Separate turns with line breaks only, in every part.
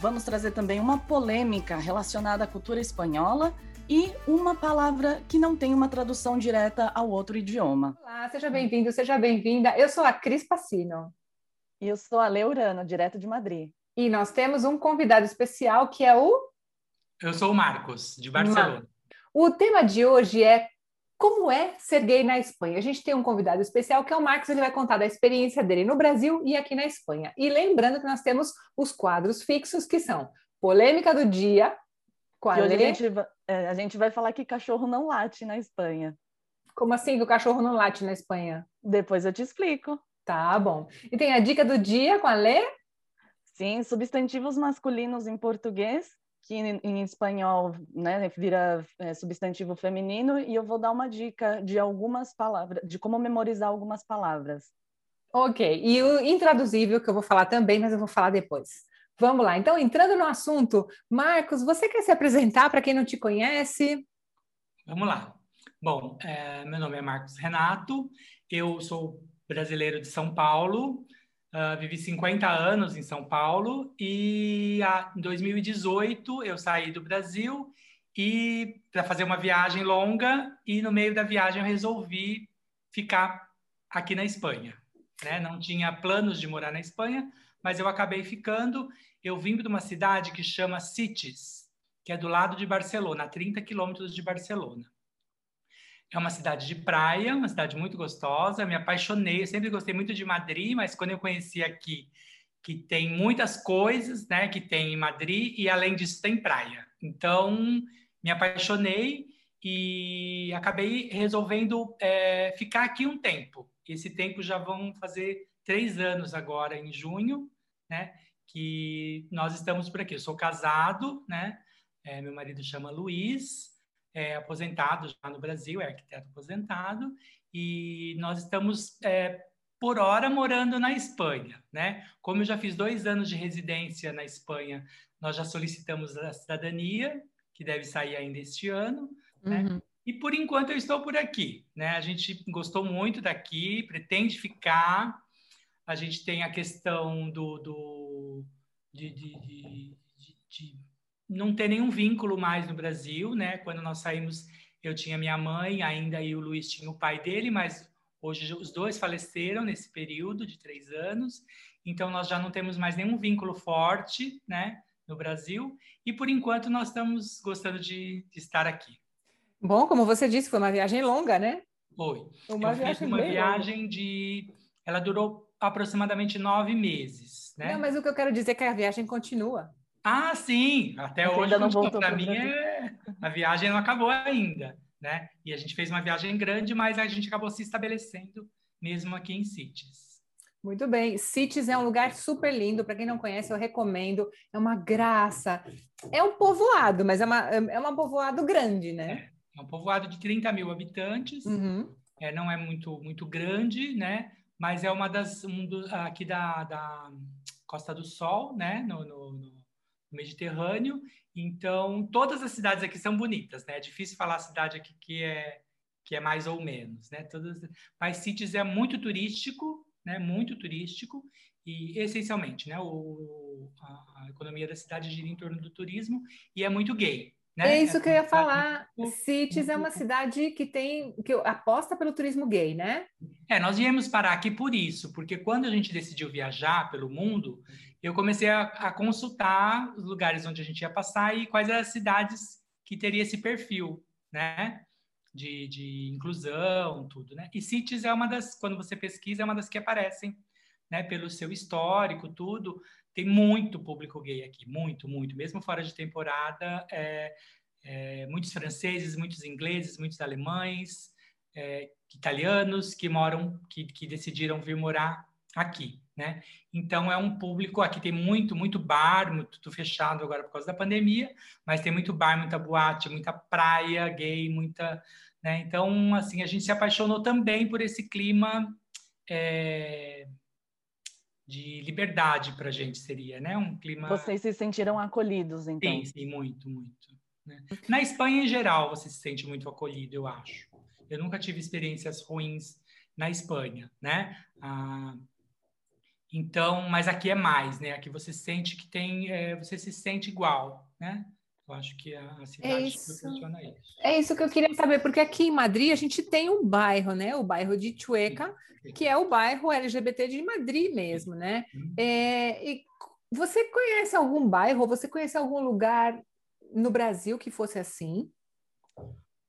Vamos trazer também uma polêmica relacionada à cultura espanhola e uma palavra que não tem uma tradução direta ao outro idioma.
Olá, seja bem-vindo, seja bem-vinda. Eu sou a Cris Passino.
E eu sou a Leurano, direto de Madrid.
E nós temos um convidado especial que é o.
Eu sou o Marcos, de Barcelona.
O tema de hoje é como é ser gay na Espanha? A gente tem um convidado especial que é o Marcos, ele vai contar da experiência dele no Brasil e aqui na Espanha. E lembrando que nós temos os quadros fixos que são Polêmica do Dia,
qual a, gente, é, a gente vai falar que cachorro não late na Espanha.
Como assim que o cachorro não late na Espanha?
Depois eu te explico.
Tá bom. E tem a dica do dia com a Lê?
Sim, substantivos masculinos em português que em, em espanhol né, vira é, substantivo feminino, e eu vou dar uma dica de algumas palavras, de como memorizar algumas palavras.
Ok, e o intraduzível que eu vou falar também, mas eu vou falar depois. Vamos lá, então entrando no assunto, Marcos, você quer se apresentar para quem não te conhece?
Vamos lá. Bom, é, meu nome é Marcos Renato, eu sou brasileiro de São Paulo, Uh, vivi 50 anos em São Paulo e a, em 2018 eu saí do Brasil e para fazer uma viagem longa e no meio da viagem eu resolvi ficar aqui na Espanha. Né? Não tinha planos de morar na Espanha, mas eu acabei ficando. Eu vim de uma cidade que chama Sitges, que é do lado de Barcelona, a 30 quilômetros de Barcelona. É uma cidade de praia, uma cidade muito gostosa. Me apaixonei, eu sempre gostei muito de Madrid, mas quando eu conheci aqui, que tem muitas coisas, né, que tem em Madrid e além disso tem praia. Então, me apaixonei e acabei resolvendo é, ficar aqui um tempo. Esse tempo já vão fazer três anos agora, em junho, né, que nós estamos por aqui. Eu sou casado, né, é, meu marido chama Luiz, é, aposentado já no Brasil, é arquiteto aposentado, e nós estamos, é, por hora, morando na Espanha. Né? Como eu já fiz dois anos de residência na Espanha, nós já solicitamos a cidadania, que deve sair ainda este ano, né? uhum. né? E por enquanto eu estou por aqui, né? A gente gostou muito daqui, pretende ficar. A gente tem a questão do, do de, de, de, de não ter nenhum vínculo mais no Brasil, né? Quando nós saímos, eu tinha minha mãe ainda e o Luiz tinha o pai dele, mas hoje os dois faleceram nesse período de três anos, então nós já não temos mais nenhum vínculo forte, né? No Brasil e por enquanto nós estamos gostando de, de estar aqui.
Bom, como você disse, foi uma viagem longa, né?
Foi. Uma eu viagem fiz uma viagem longa. de, ela durou aproximadamente nove meses, né?
Não, mas o que eu quero dizer é que a viagem continua.
Ah, sim, até Você hoje para mim é... a viagem não acabou ainda, né? E a gente fez uma viagem grande, mas a gente acabou se estabelecendo mesmo aqui em Cities.
Muito bem. Cities é um lugar super lindo. Para quem não conhece, eu recomendo. É uma graça. É um povoado, mas é, uma, é um povoado grande, né?
É, é um povoado de 30 mil habitantes. Uhum. É, não é muito, muito grande, né? Mas é uma das um do, aqui da, da Costa do Sol, né? No, no, no Mediterrâneo. Então, todas as cidades aqui são bonitas, né? É difícil falar a cidade aqui que é que é mais ou menos, né? Todas, mas Cities é muito turístico, né? Muito turístico e essencialmente, né? O, a, a economia da cidade gira em torno do turismo e é muito gay. Né?
É isso que eu ia falar. Cities é uma cidade que tem que aposta pelo turismo gay, né?
É, nós viemos parar aqui por isso, porque quando a gente decidiu viajar pelo mundo, eu comecei a, a, consultar os lugares onde a gente ia passar e quais eram as cidades que teria esse perfil, né? De, de inclusão, tudo, né? E Cities é uma das, quando você pesquisa, é uma das que aparecem, né? Pelo seu histórico, tudo. Tem muito público gay aqui, muito, muito. Mesmo fora de temporada, é, é, muitos franceses, muitos ingleses, muitos alemães, é, italianos que moram, que, que decidiram vir morar aqui, né? Então é um público aqui tem muito, muito bar, muito tudo fechado agora por causa da pandemia, mas tem muito bar, muita boate, muita praia gay, muita, né? Então assim a gente se apaixonou também por esse clima é, de liberdade para a gente seria, né? Um clima.
Vocês se sentiram acolhidos, então?
Sim, sim, muito, muito. Né? Na Espanha em geral você se sente muito acolhido, eu acho. Eu nunca tive experiências ruins na Espanha, né? Ah, então, mas aqui é mais, né? Aqui você sente que tem, é, você se sente igual, né? Eu acho que a cidade é isso. proporciona isso.
É isso que eu queria saber, porque aqui em Madrid a gente tem um bairro, né? O bairro de Chueca, que é o bairro LGBT de Madrid mesmo, né? Uhum. É, e você conhece algum bairro, você conhece algum lugar no Brasil que fosse assim?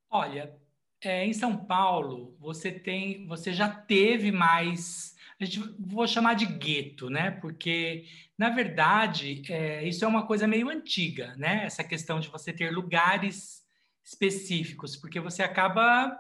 Olha, é, em São Paulo, você tem, você já teve mais, a gente vou chamar de gueto, né? Porque na verdade é, isso é uma coisa meio antiga, né? Essa questão de você ter lugares específicos, porque você acaba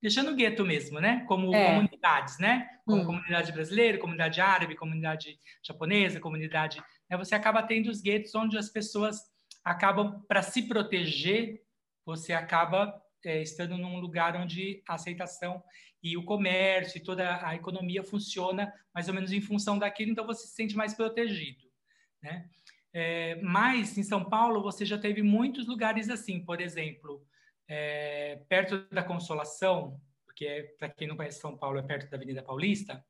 deixando gueto mesmo, né? Como é. comunidades, né? Como hum. comunidade brasileira, comunidade árabe, comunidade japonesa, comunidade, né? Você acaba tendo os guetos onde as pessoas acabam para se proteger, você acaba é, estando num lugar onde a aceitação e o comércio e toda a economia funciona mais ou menos em função daquilo, então você se sente mais protegido, né? É, mas em São Paulo você já teve muitos lugares assim, por exemplo, é, perto da Consolação, porque é, para quem não conhece São Paulo é perto da Avenida Paulista,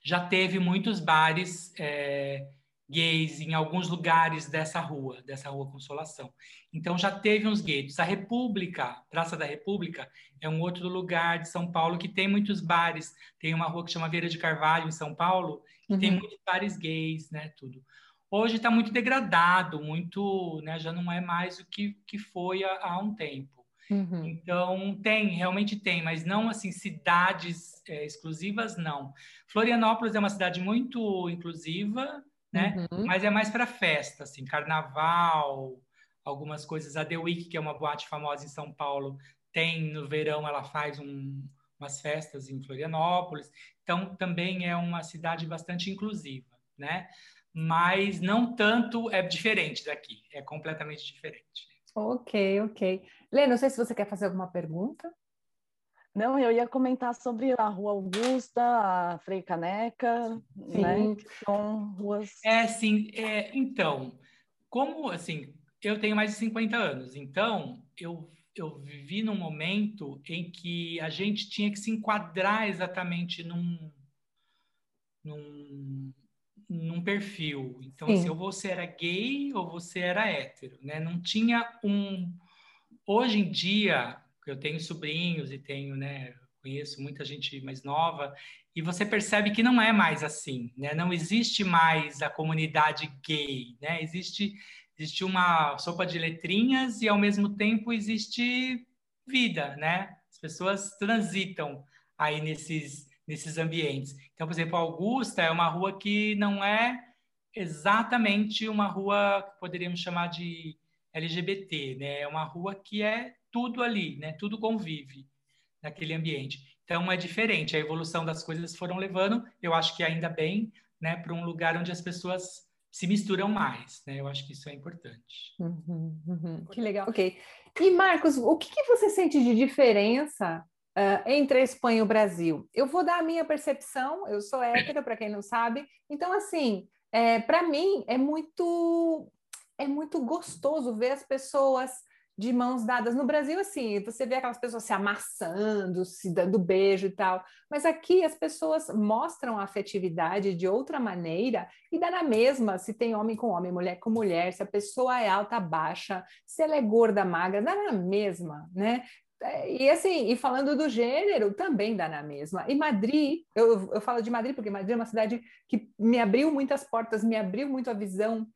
já teve muitos bares é, gays em alguns lugares dessa rua, dessa rua Consolação. Então já teve uns guetos. A República, Praça da República, é um outro lugar de São Paulo que tem muitos bares. Tem uma rua que chama Vieira de Carvalho em São Paulo, que uhum. tem muitos bares gays, né, tudo. Hoje está muito degradado, muito, né, já não é mais o que, que foi há, há um tempo. Uhum. Então tem, realmente tem, mas não assim cidades é, exclusivas, não. Florianópolis é uma cidade muito inclusiva, né? Uhum. Mas é mais para festa, assim, carnaval, algumas coisas. A The Week, que é uma boate famosa em São Paulo, tem no verão, ela faz um, umas festas em Florianópolis. Então, também é uma cidade bastante inclusiva, né? Mas não tanto é diferente daqui, é completamente diferente.
Ok, ok. Lê, não sei se você quer fazer alguma pergunta.
Não, eu ia comentar sobre a Rua Augusta, a Frei Caneca, sim. né? Que são ruas.
É, sim. É, então, como assim, eu tenho mais de 50 anos, então eu, eu vivi num momento em que a gente tinha que se enquadrar exatamente num, num, num perfil. Então, assim, ou você era gay ou você era hétero, né? Não tinha um. Hoje em dia, eu tenho sobrinhos e tenho, né, conheço muita gente mais nova, e você percebe que não é mais assim, né? Não existe mais a comunidade gay, né? Existe existe uma sopa de letrinhas e ao mesmo tempo existe vida, né? As pessoas transitam aí nesses nesses ambientes. Então, por exemplo, Augusta é uma rua que não é exatamente uma rua que poderíamos chamar de LGBT, né? É uma rua que é tudo ali, né? Tudo convive naquele ambiente. Então é diferente. A evolução das coisas foram levando, eu acho que ainda bem, né, para um lugar onde as pessoas se misturam mais, né? Eu acho que isso é importante.
Uhum, uhum. Que legal. Ok. E Marcos, o que, que você sente de diferença uh, entre a Espanha e o Brasil? Eu vou dar a minha percepção. Eu sou hétero, para quem não sabe. Então, assim, é, para mim é muito é muito gostoso ver as pessoas de mãos dadas. No Brasil, assim, você vê aquelas pessoas se amassando, se dando beijo e tal, mas aqui as pessoas mostram a afetividade de outra maneira e dá na mesma se tem homem com homem, mulher com mulher, se a pessoa é alta, baixa, se ela é gorda, magra, dá na mesma, né? E assim, e falando do gênero, também dá na mesma. E Madrid, eu, eu falo de Madrid porque Madrid é uma cidade que me abriu muitas portas, me abriu muito a visão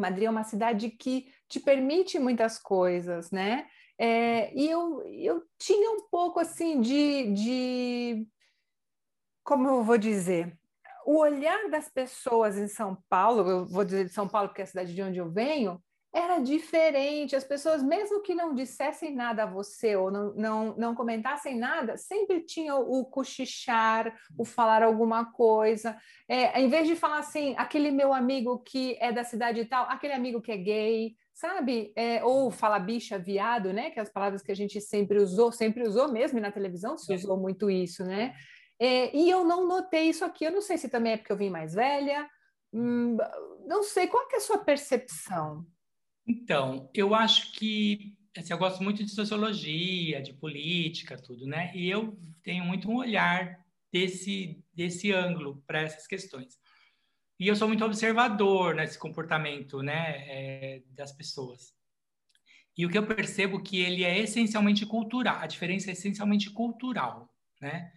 Madrid é uma cidade que te permite muitas coisas, né? É, e eu, eu tinha um pouco assim de, de. Como eu vou dizer? O olhar das pessoas em São Paulo, eu vou dizer de São Paulo porque é a cidade de onde eu venho, era diferente. As pessoas, mesmo que não dissessem nada a você ou não, não, não comentassem nada, sempre tinha o cochichar, o falar alguma coisa. É, em vez de falar assim, aquele meu amigo que é da cidade e tal, aquele amigo que é gay, sabe? É, ou falar bicha, viado, né? Que é as palavras que a gente sempre usou, sempre usou mesmo, e na televisão se é. usou muito isso, né? É, e eu não notei isso aqui. Eu não sei se também é porque eu vim mais velha. Hum, não sei, qual é a sua percepção?
Então, eu acho que assim, eu gosto muito de sociologia, de política, tudo, né? E eu tenho muito um olhar desse desse ângulo para essas questões. E eu sou muito observador nesse comportamento, né, é, das pessoas. E o que eu percebo que ele é essencialmente cultural. A diferença é essencialmente cultural, né?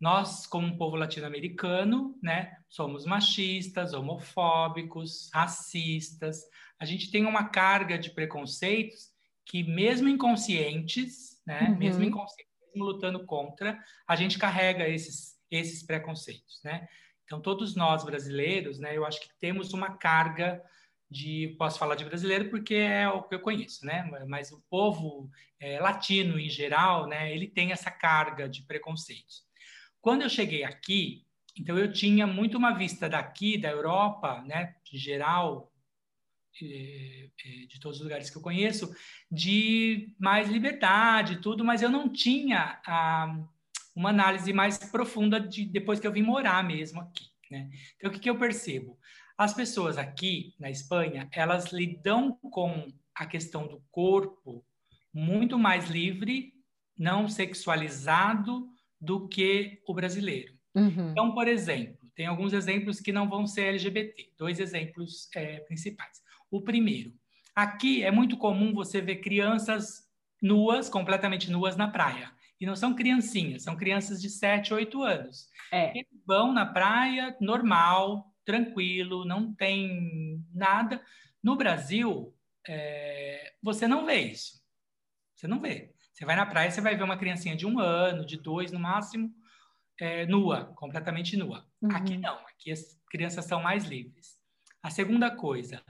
Nós, como povo latino-americano, né, somos machistas, homofóbicos, racistas. A gente tem uma carga de preconceitos que, mesmo inconscientes, né, uhum. mesmo inconscientes, mesmo lutando contra, a gente carrega esses, esses preconceitos, né? Então, todos nós brasileiros, né, eu acho que temos uma carga de, posso falar de brasileiro porque é o que eu conheço, né? Mas o povo é, latino em geral, né, ele tem essa carga de preconceitos. Quando eu cheguei aqui, então eu tinha muito uma vista daqui, da Europa, né, de geral, de todos os lugares que eu conheço, de mais liberdade, tudo, mas eu não tinha a, uma análise mais profunda de depois que eu vim morar mesmo aqui, né? Então o que, que eu percebo? As pessoas aqui na Espanha, elas lidam com a questão do corpo muito mais livre, não sexualizado, do que o brasileiro. Uhum. Então, por exemplo, tem alguns exemplos que não vão ser LGBT, dois exemplos é, principais. O primeiro, aqui é muito comum você ver crianças nuas, completamente nuas na praia. E não são criancinhas, são crianças de 7, 8 anos. É. Eles vão na praia normal, tranquilo, não tem nada. No Brasil, é, você não vê isso. Você não vê. Você vai na praia, você vai ver uma criancinha de um ano, de dois no máximo, é, nua, completamente nua. Uhum. Aqui não, aqui as crianças são mais livres. A segunda coisa,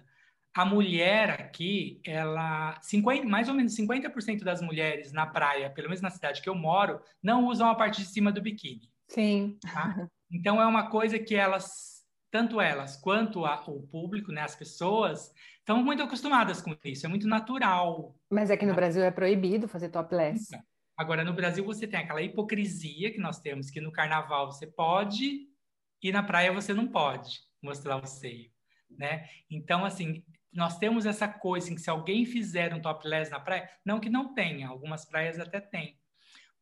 a mulher aqui, ela 50, mais ou menos 50% das mulheres na praia, pelo menos na cidade que eu moro, não usam a parte de cima do biquíni.
Sim.
Tá? Então é uma coisa que elas, tanto elas quanto a, o público, né, as pessoas, estão muito acostumadas com isso, é muito natural.
Mas aqui no Brasil é proibido fazer topless. Então,
agora, no Brasil você tem aquela hipocrisia que nós temos, que no carnaval você pode e na praia você não pode mostrar o seio, né? Então, assim, nós temos essa coisa em que se alguém fizer um topless na praia, não que não tenha, algumas praias até tem,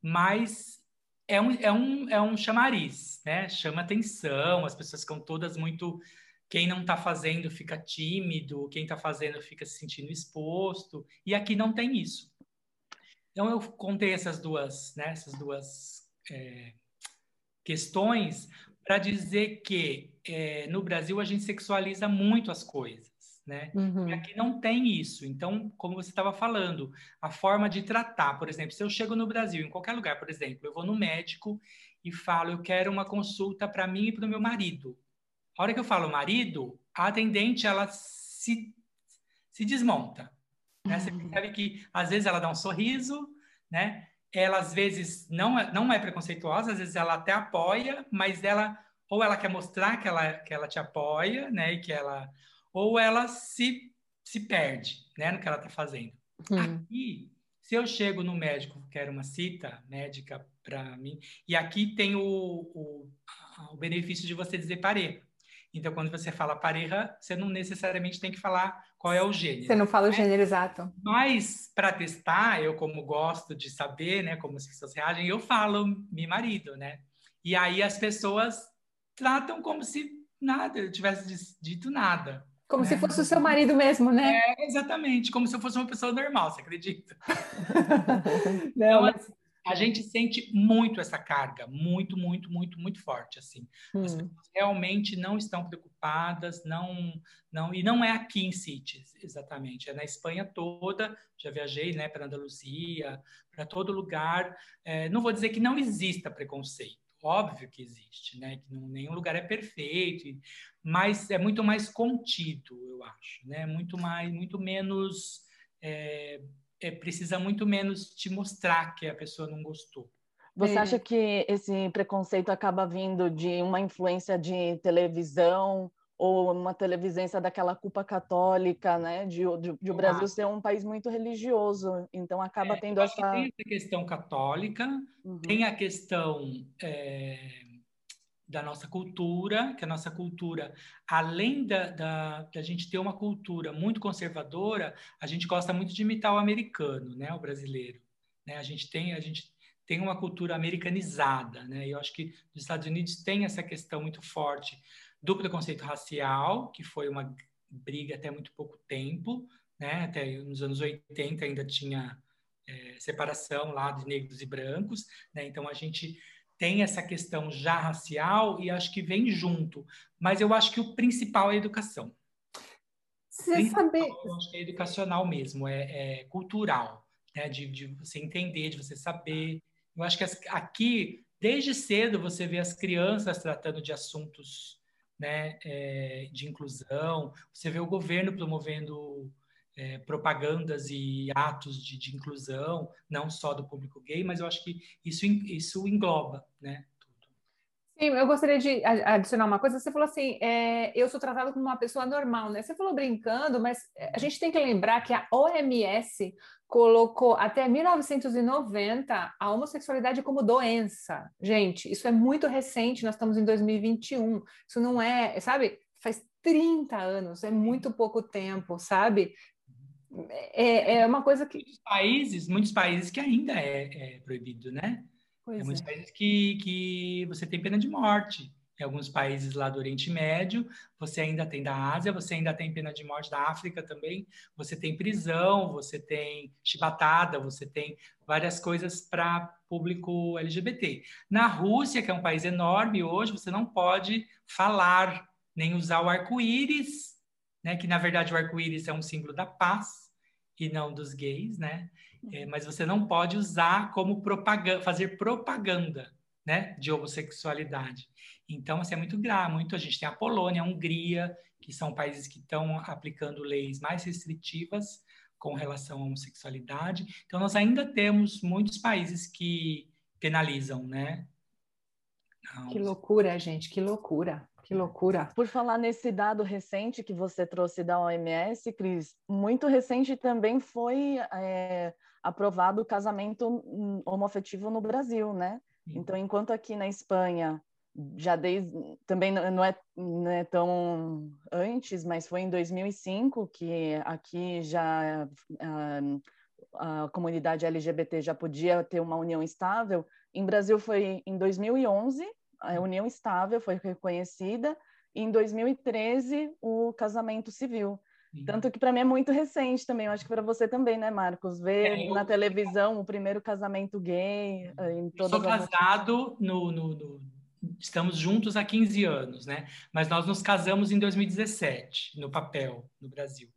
mas é um, é um, é um chamariz, né? Chama atenção, as pessoas ficam todas muito quem não está fazendo fica tímido, quem está fazendo fica se sentindo exposto, e aqui não tem isso. Então eu contei essas duas, né, essas duas é, questões para dizer que é, no Brasil a gente sexualiza muito as coisas, né? Uhum. E aqui não tem isso. Então, como você estava falando, a forma de tratar, por exemplo, se eu chego no Brasil, em qualquer lugar, por exemplo, eu vou no médico e falo, eu quero uma consulta para mim e para o meu marido. A hora que eu falo marido, a atendente ela se, se desmonta. Né? Você uhum. percebe que às vezes ela dá um sorriso, né? Ela às vezes não é, não é preconceituosa, às vezes ela até apoia, mas ela ou ela quer mostrar que ela, que ela te apoia, né? E que ela ou ela se, se perde, né? No que ela está fazendo. Uhum. Aqui, se eu chego no médico, quero uma cita médica para mim, e aqui tem o, o, o benefício de você dizer parei. Então, quando você fala pareja, você não necessariamente tem que falar qual é o gênero.
Você não fala né? o gênero exato.
Mas, para testar, eu, como gosto de saber, né, como as pessoas reagem, eu falo meu marido, né? E aí as pessoas tratam como se nada, eu tivesse dito nada.
Como né? se fosse o seu marido mesmo, né?
É, exatamente, como se eu fosse uma pessoa normal, você acredita? não, mas a gente sente muito essa carga, muito, muito, muito, muito forte, assim. Hum. As pessoas realmente não estão preocupadas, não, não, e não é aqui em Cities, exatamente, é na Espanha toda, já viajei, né, para Andaluzia, para todo lugar, é, não vou dizer que não exista preconceito, óbvio que existe, né? Que não, nenhum lugar é perfeito, mas é muito mais contido, eu acho, né? Muito mais, muito menos, é, é, precisa muito menos te mostrar que a pessoa não gostou.
Você é. acha que esse preconceito acaba vindo de uma influência de televisão ou uma televisência daquela culpa católica, né, de, de, de o Brasil ser um país muito religioso, então acaba é, tendo essa...
Tem a questão católica, uhum. tem a questão é, da nossa cultura, que a nossa cultura, além da, da, da, gente ter uma cultura muito conservadora, a gente gosta muito de imitar o americano, né, o brasileiro. Né? A gente tem, a gente tem uma cultura americanizada, né? E eu acho que os Estados Unidos tem essa questão muito forte do preconceito racial, que foi uma briga até muito pouco tempo, né? Até nos anos 80 ainda tinha é, separação lá de negros e brancos, né? Então a gente tem essa questão já racial e acho que vem junto. Mas eu acho que o principal é a educação.
Você saber.
Eu acho que é educacional mesmo, é, é cultural, né? De, de, você entender, de você saber. Eu acho que as, aqui, desde cedo, você vê as crianças tratando de assuntos né, é, de inclusão, você vê o governo promovendo é, propagandas e atos de, de, inclusão, não só do público gay, mas eu acho que isso, isso engloba né,
Sim, eu gostaria de adicionar uma coisa. Você falou assim, é, eu sou tratado como uma pessoa normal, né? Você falou brincando, mas a gente tem que lembrar que a OMS colocou até 1990 a homossexualidade como doença. Gente, isso é muito recente, nós estamos em 2021. Isso não é, sabe? Faz 30 anos, é muito pouco tempo, sabe? É, é uma coisa que.
Muitos países, muitos países que ainda é, é proibido, né? Pois muitos é. países que, que você tem pena de morte. Em alguns países lá do Oriente Médio, você ainda tem da Ásia, você ainda tem pena de morte da África também, você tem prisão, você tem chibatada, você tem várias coisas para público LGBT. Na Rússia, que é um país enorme hoje, você não pode falar nem usar o arco-íris, né, que na verdade o arco-íris é um símbolo da paz e não dos gays, né? É, mas você não pode usar como propaganda, fazer propaganda, né, de homossexualidade. Então, assim, é muito grave, muito. A gente tem a Polônia, a Hungria, que são países que estão aplicando leis mais restritivas com relação à homossexualidade. Então, nós ainda temos muitos países que penalizam, né?
Que loucura, gente, que loucura. Que loucura.
Por falar nesse dado recente que você trouxe da OMS, Cris, muito recente também foi é, aprovado o casamento homoafetivo no Brasil, né? Então, enquanto aqui na Espanha já desde também não é, não é tão antes, mas foi em 2005 que aqui já a, a comunidade LGBT já podia ter uma união estável. Em Brasil foi em 2011 a união estável foi reconhecida e em 2013 o casamento civil. Tanto que para mim é muito recente também, eu acho que para você também, né, Marcos? Ver é, eu... na televisão o primeiro casamento gay eh, em todas
eu sou casado no, no, no, Estamos juntos há 15 anos, né? Mas nós nos casamos em 2017, no papel, no Brasil.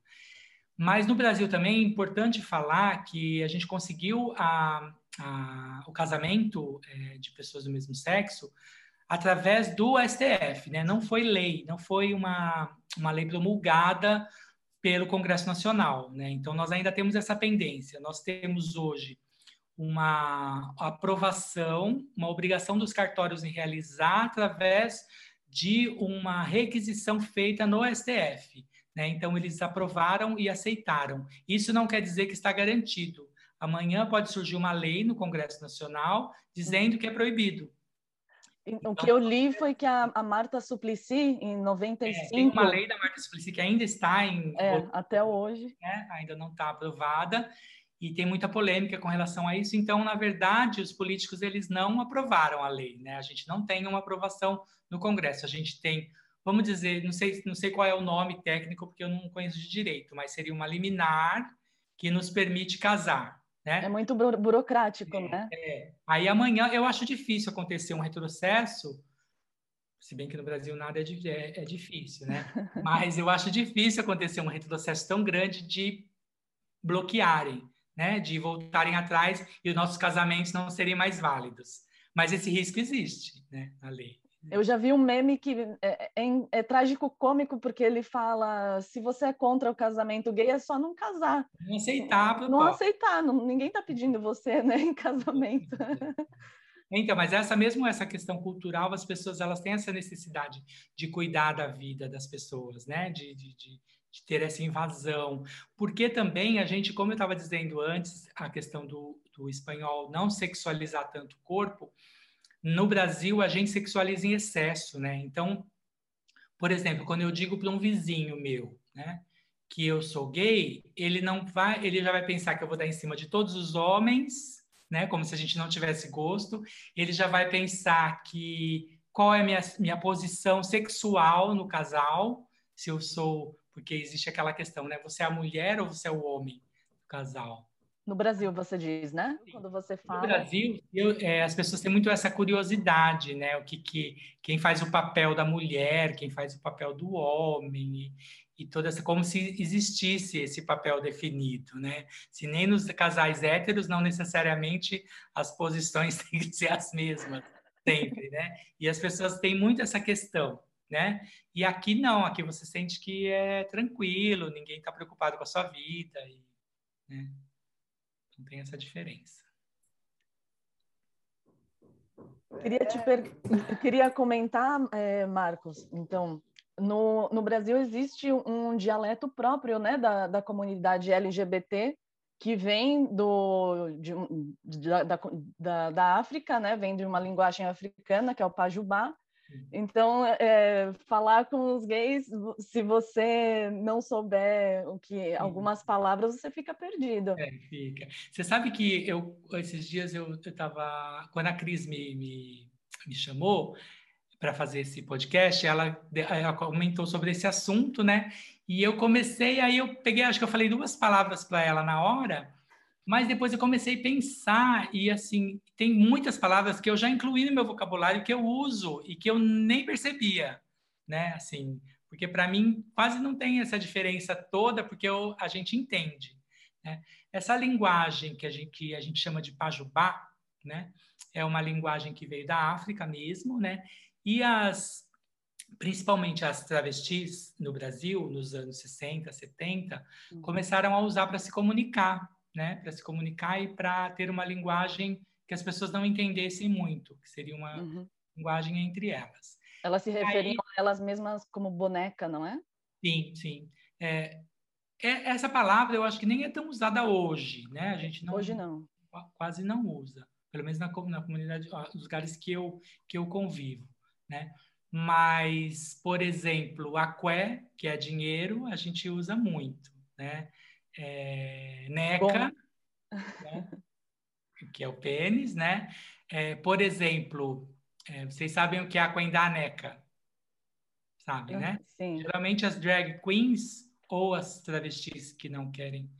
Mas no Brasil também é importante falar que a gente conseguiu a, a, o casamento é, de pessoas do mesmo sexo através do STF, né? Não foi lei, não foi uma, uma lei promulgada pelo Congresso Nacional, né? Então nós ainda temos essa pendência. Nós temos hoje uma aprovação, uma obrigação dos cartórios em realizar através de uma requisição feita no STF. Né? Então, eles aprovaram e aceitaram. Isso não quer dizer que está garantido. Amanhã pode surgir uma lei no Congresso Nacional dizendo que é proibido.
Então, o que eu li foi que a, a Marta Suplicy, em 95... É,
tem uma lei da Marta Suplicy que ainda está em...
É, até hoje.
Né? Ainda não está aprovada e tem muita polêmica com relação a isso. Então, na verdade, os políticos eles não aprovaram a lei, né? A gente não tem uma aprovação no Congresso. A gente tem, vamos dizer, não sei, não sei qual é o nome técnico porque eu não conheço de direito, mas seria uma liminar que nos permite casar. Né?
É muito burocrático,
é,
né?
É. Aí amanhã eu acho difícil acontecer um retrocesso, se bem que no Brasil nada é, é, é difícil, né? Mas eu acho difícil acontecer um retrocesso tão grande de bloquearem, né? De voltarem atrás e os nossos casamentos não serem mais válidos. Mas esse risco existe, né, na lei.
Eu já vi um meme que é, é, é, trágico cômico porque ele fala se você é contra o casamento gay é só não casar.
Não aceitar.
Não, aceitar, não, ninguém está pedindo você né, em casamento.
Então, mas essa mesmo essa questão cultural, as pessoas elas têm essa necessidade de cuidar da vida das pessoas, né? De, de, de, de ter essa invasão. Porque também a gente, como eu estava dizendo antes, a questão do, do espanhol não sexualizar tanto o corpo, no Brasil a gente sexualiza em excesso, né? Então, por exemplo, quando eu digo para um vizinho meu, né, que eu sou gay, ele não vai, ele já vai pensar que eu vou dar em cima de todos os homens né? Como se a gente não tivesse gosto. Ele já vai pensar que qual é a minha, minha posição sexual no casal, se eu sou, porque existe aquela questão, né? Você é a mulher ou você é o homem do casal?
No Brasil, você diz, né? Quando você fala.
No Brasil, eu, é, as pessoas têm muito essa curiosidade, né? O que, que quem faz o papel da mulher, quem faz o papel do homem e toda essa como se existisse esse papel definido, né? Se nem nos casais héteros não necessariamente as posições têm que ser as mesmas sempre, né? E as pessoas têm muito essa questão, né? E aqui não, aqui você sente que é tranquilo, ninguém está preocupado com a sua vida, e, né? Não tem essa diferença.
Queria te per... queria comentar, é, Marcos. Então, no, no Brasil existe um dialeto próprio né, da, da comunidade LGBT que vem do, de, da, da, da, África, né? vem de uma linguagem africana, que é o Pajubá. Então, é, falar com os gays, se você não souber o que algumas palavras, você fica perdido.
É, fica. Você sabe que eu esses dias eu estava quando a Cris me, me, me chamou, para fazer esse podcast, ela, ela comentou sobre esse assunto, né? E eu comecei, aí eu peguei, acho que eu falei duas palavras para ela na hora, mas depois eu comecei a pensar e assim, tem muitas palavras que eu já incluí no meu vocabulário que eu uso e que eu nem percebia, né? Assim, porque para mim quase não tem essa diferença toda, porque eu, a gente entende. Né? Essa linguagem que a gente, que a gente chama de pajubá, né? É uma linguagem que veio da África mesmo, né? E as, principalmente as travestis no Brasil, nos anos 60, 70, uhum. começaram a usar para se comunicar, né? Para se comunicar e para ter uma linguagem que as pessoas não entendessem muito, que seria uma uhum. linguagem entre elas.
Elas se referiam a elas mesmas como boneca, não é?
Sim, sim. É, é, essa palavra eu acho que nem é tão usada hoje, né? A gente não
hoje não
quase não usa, pelo menos na, na comunidade, nos lugares que eu que eu convivo né? Mas, por exemplo, a qué, que é dinheiro, a gente usa muito, né? É, neca, né? que é o pênis, né? É, por exemplo, é, vocês sabem o que é a neca? Sabem, né?
Sim.
Geralmente as drag queens ou as travestis que não querem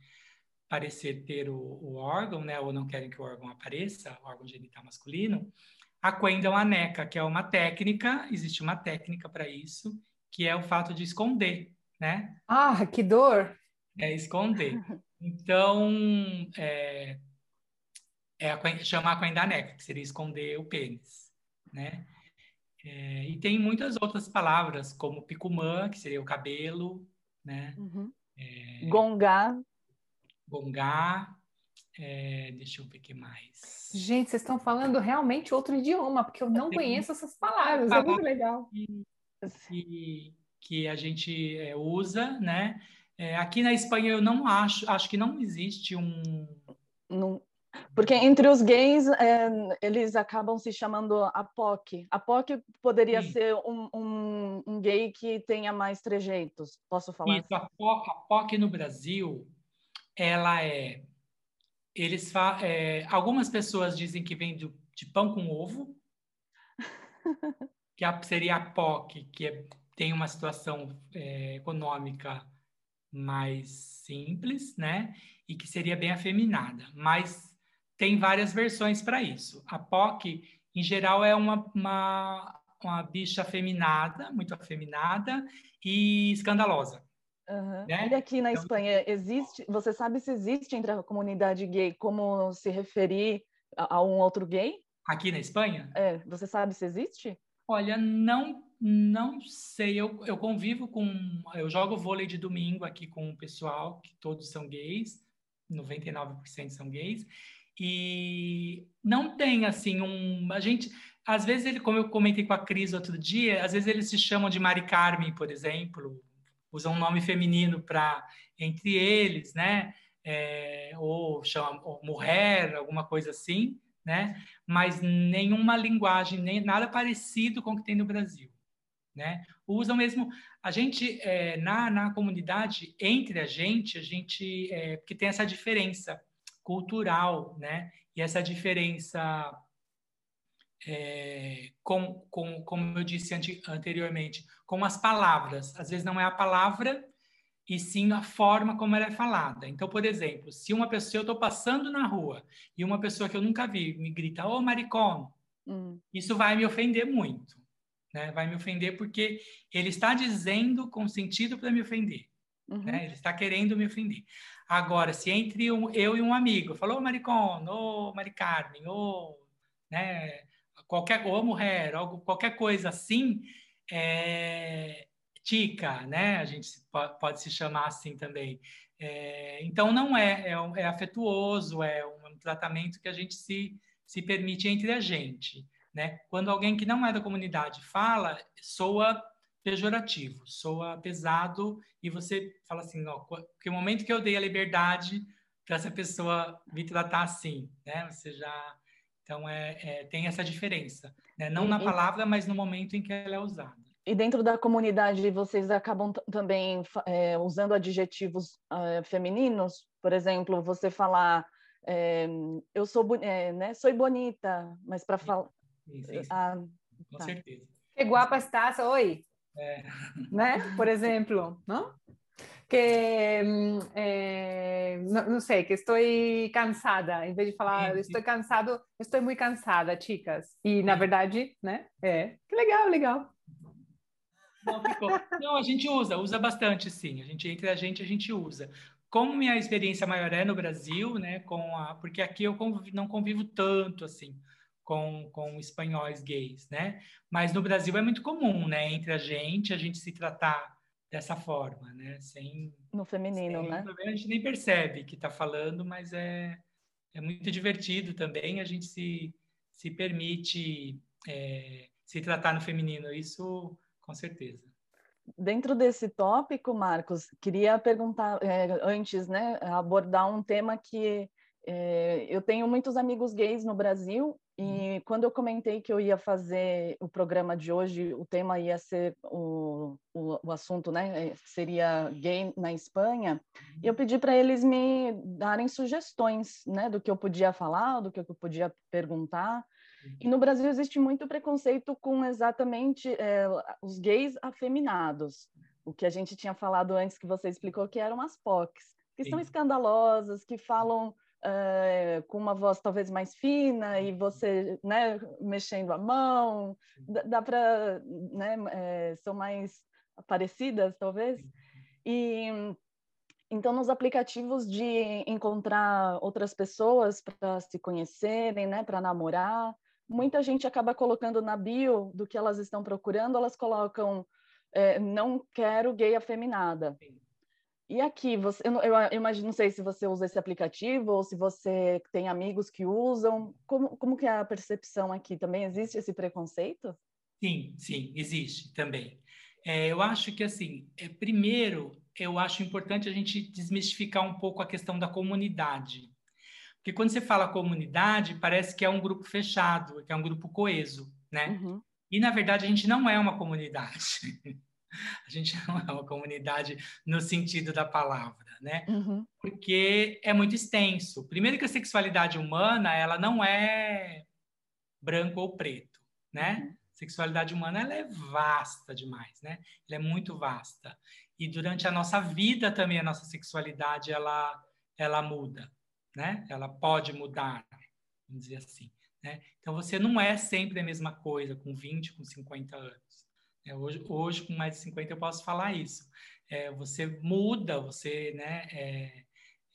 parecer ter o, o, órgão, né? Ou não querem que o órgão apareça, o órgão genital masculino, a Quenda é neca, que é uma técnica, existe uma técnica para isso, que é o fato de esconder, né?
Ah, que dor!
É esconder. Então, é, é a, chama a Quenda neca, que seria esconder o pênis, né? É, e tem muitas outras palavras, como picumã, que seria o cabelo, né?
Uhum. É, gongá.
Gongá, é, deixa eu ver o que mais.
Gente, vocês estão falando realmente outro idioma, porque eu não conheço essas palavras, é muito legal.
Que, que a gente é, usa, né? É, aqui na Espanha eu não acho, acho que não existe um.
Não, porque entre os gays, é, eles acabam se chamando APOC. APOC poderia Sim. ser um, um, um, gay que tenha mais trejeitos, posso falar?
Isso, assim? a, POC, a no Brasil, ela é eles é, algumas pessoas dizem que vem do, de pão com ovo, que seria a POC, que é, tem uma situação é, econômica mais simples, né? E que seria bem afeminada. Mas tem várias versões para isso. A POC, em geral, é uma, uma, uma bicha afeminada, muito afeminada e escandalosa.
Uhum. Né? E aqui na então, Espanha, existe, você sabe se existe entre a comunidade gay como se referir a, a um outro gay?
Aqui na Espanha?
É, você sabe se existe?
Olha, não não sei. Eu, eu convivo com. Eu jogo vôlei de domingo aqui com o pessoal, que todos são gays, 99% são gays. E não tem assim um. A gente. Às vezes, ele, como eu comentei com a Cris outro dia, às vezes eles se chamam de Mari Carmen, por exemplo, usam um nome feminino para entre eles, né? É, ou chama ou mulher, alguma coisa assim, né? Mas nenhuma linguagem, nem nada parecido com o que tem no Brasil, né? Usam mesmo a gente é, na, na comunidade entre a gente, a gente é, que tem essa diferença cultural, né? E essa diferença é, com, com, como eu disse anteriormente, com as palavras. Às vezes não é a palavra, e sim a forma como ela é falada. Então, por exemplo, se uma pessoa, eu estou passando na rua e uma pessoa que eu nunca vi me grita, ô oh, maricón, hum. isso vai me ofender muito. Né? Vai me ofender porque ele está dizendo com sentido para me ofender. Uhum. Né? Ele está querendo me ofender. Agora, se entre um, eu e um amigo falou, ô maricón, ô Mari Carmen, ô, né, qualquer, ou mulher, algo, qualquer coisa assim, é, tica, né? A gente pode se chamar assim também. É, então, não é, é, é, afetuoso, é um tratamento que a gente se, se permite entre a gente. Né? Quando alguém que não é da comunidade fala, soa pejorativo, soa pesado, e você fala assim, ó, que o momento que eu dei a liberdade para essa pessoa me tratar assim, né? Você já... Então, é, é tem essa diferença, né? Não na palavra, mas no momento em que ela é usada.
E dentro da comunidade, vocês acabam também é, usando adjetivos é, femininos? Por exemplo, você falar, é, eu sou, é, né, sou bonita, mas para falar...
Ah, Com tá. certeza.
Que guapa estás oi? É. Né? Por exemplo, não? que eh, no, no, sé, que estoy cansada, em vez de falar sim, sim. estou cansado, estou muito cansada, chicas. E na verdade, né? É, que legal, legal.
Não, Não, a gente usa, usa bastante, sim. A gente entre a gente a gente usa. Como minha experiência maior é no Brasil, né? Com a, porque aqui eu convivo, não convivo tanto assim com, com espanhóis gays, né? Mas no Brasil é muito comum, né? Entre a gente, a gente se tratar dessa forma, né? Sem
no feminino,
sem,
né?
A gente nem percebe que está falando, mas é é muito divertido também. A gente se se permite é, se tratar no feminino. Isso com certeza.
Dentro desse tópico, Marcos, queria perguntar é, antes, né, abordar um tema que é, eu tenho muitos amigos gays no Brasil e uhum. quando eu comentei que eu ia fazer o programa de hoje, o tema ia ser o, o, o assunto, né? É, seria gay na Espanha. E eu uhum. pedi para eles me darem sugestões, né? Do que eu podia falar, do que eu podia perguntar. E no Brasil existe muito preconceito com exatamente é, os gays afeminados, o que a gente tinha falado antes que você explicou que eram as POCs, que Sim. são escandalosas, que falam é, com uma voz talvez mais fina e você né, mexendo a mão, dá, dá para, né, é, são mais parecidas talvez. E então, nos aplicativos de encontrar outras pessoas para se conhecerem, né, para namorar, muita gente acaba colocando na bio do que elas estão procurando, elas colocam é, não quero gay afeminada. E aqui, você, eu, eu, eu, imagino, não sei se você usa esse aplicativo ou se você tem amigos que usam. Como, como que é a percepção aqui? Também existe esse preconceito?
Sim, sim, existe também. É, eu acho que, assim, é, primeiro, eu acho importante a gente desmistificar um pouco a questão da comunidade. Porque quando você fala comunidade, parece que é um grupo fechado, que é um grupo coeso, né? Uhum. E, na verdade, a gente não é uma comunidade. a gente não é uma comunidade no sentido da palavra, né? Uhum. Porque é muito extenso. Primeiro que a sexualidade humana, ela não é branco ou preto, né? Uhum. Sexualidade humana, ela é vasta demais, né? Ela é muito vasta. E durante a nossa vida também, a nossa sexualidade, ela, ela muda né? Ela pode mudar, vamos dizer assim. Né? Então, você não é sempre a mesma coisa com 20, com 50 anos. É, hoje, hoje, com mais de 50, eu posso falar isso. É, você muda, você, né? É,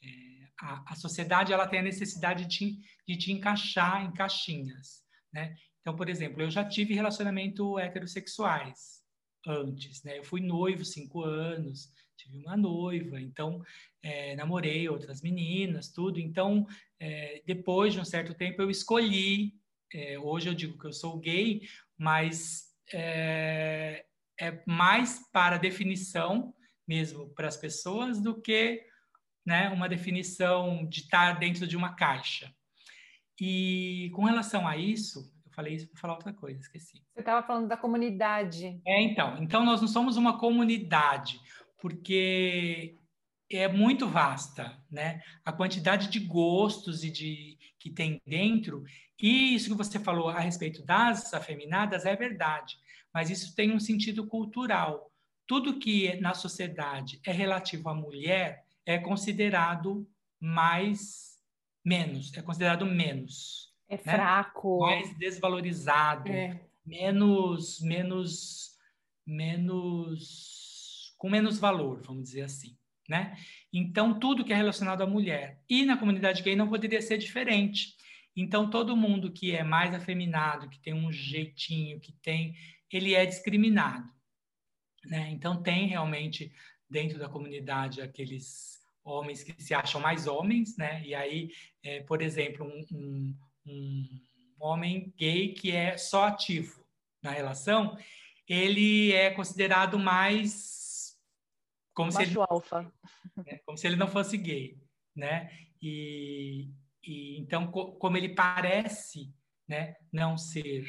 é, a, a, sociedade ela tem a necessidade de, de te encaixar em caixinhas. né? Então, por exemplo, eu já tive relacionamento heterossexuais antes, né? Eu fui noivo cinco anos, tive uma noiva, então é, namorei outras meninas, tudo. Então, é, depois de um certo tempo, eu escolhi. É, hoje eu digo que eu sou gay, mas é, é mais para definição mesmo para as pessoas do que né, uma definição de estar dentro de uma caixa. E com relação a isso, eu falei isso para falar outra coisa, esqueci.
Você estava falando da comunidade.
É, então. Então, nós não somos uma comunidade, porque é muito vasta, né? A quantidade de gostos e de que tem dentro. E isso que você falou a respeito das afeminadas é verdade, mas isso tem um sentido cultural. Tudo que na sociedade é relativo à mulher é considerado mais menos, é considerado menos.
É né? fraco.
Mais desvalorizado, é. menos, menos, menos, com menos valor, vamos dizer assim. Né? Então, tudo que é relacionado à mulher. E na comunidade gay não poderia ser diferente. Então, todo mundo que é mais afeminado, que tem um jeitinho, que tem, ele é discriminado. Né? Então, tem realmente dentro da comunidade aqueles homens que se acham mais homens, né? E aí, é, por exemplo, um, um, um, homem gay que é só ativo na relação, ele é considerado mais
como Macho se ele alfa,
né? como se ele não fosse gay, né? E, e então, co como ele parece, né, não ser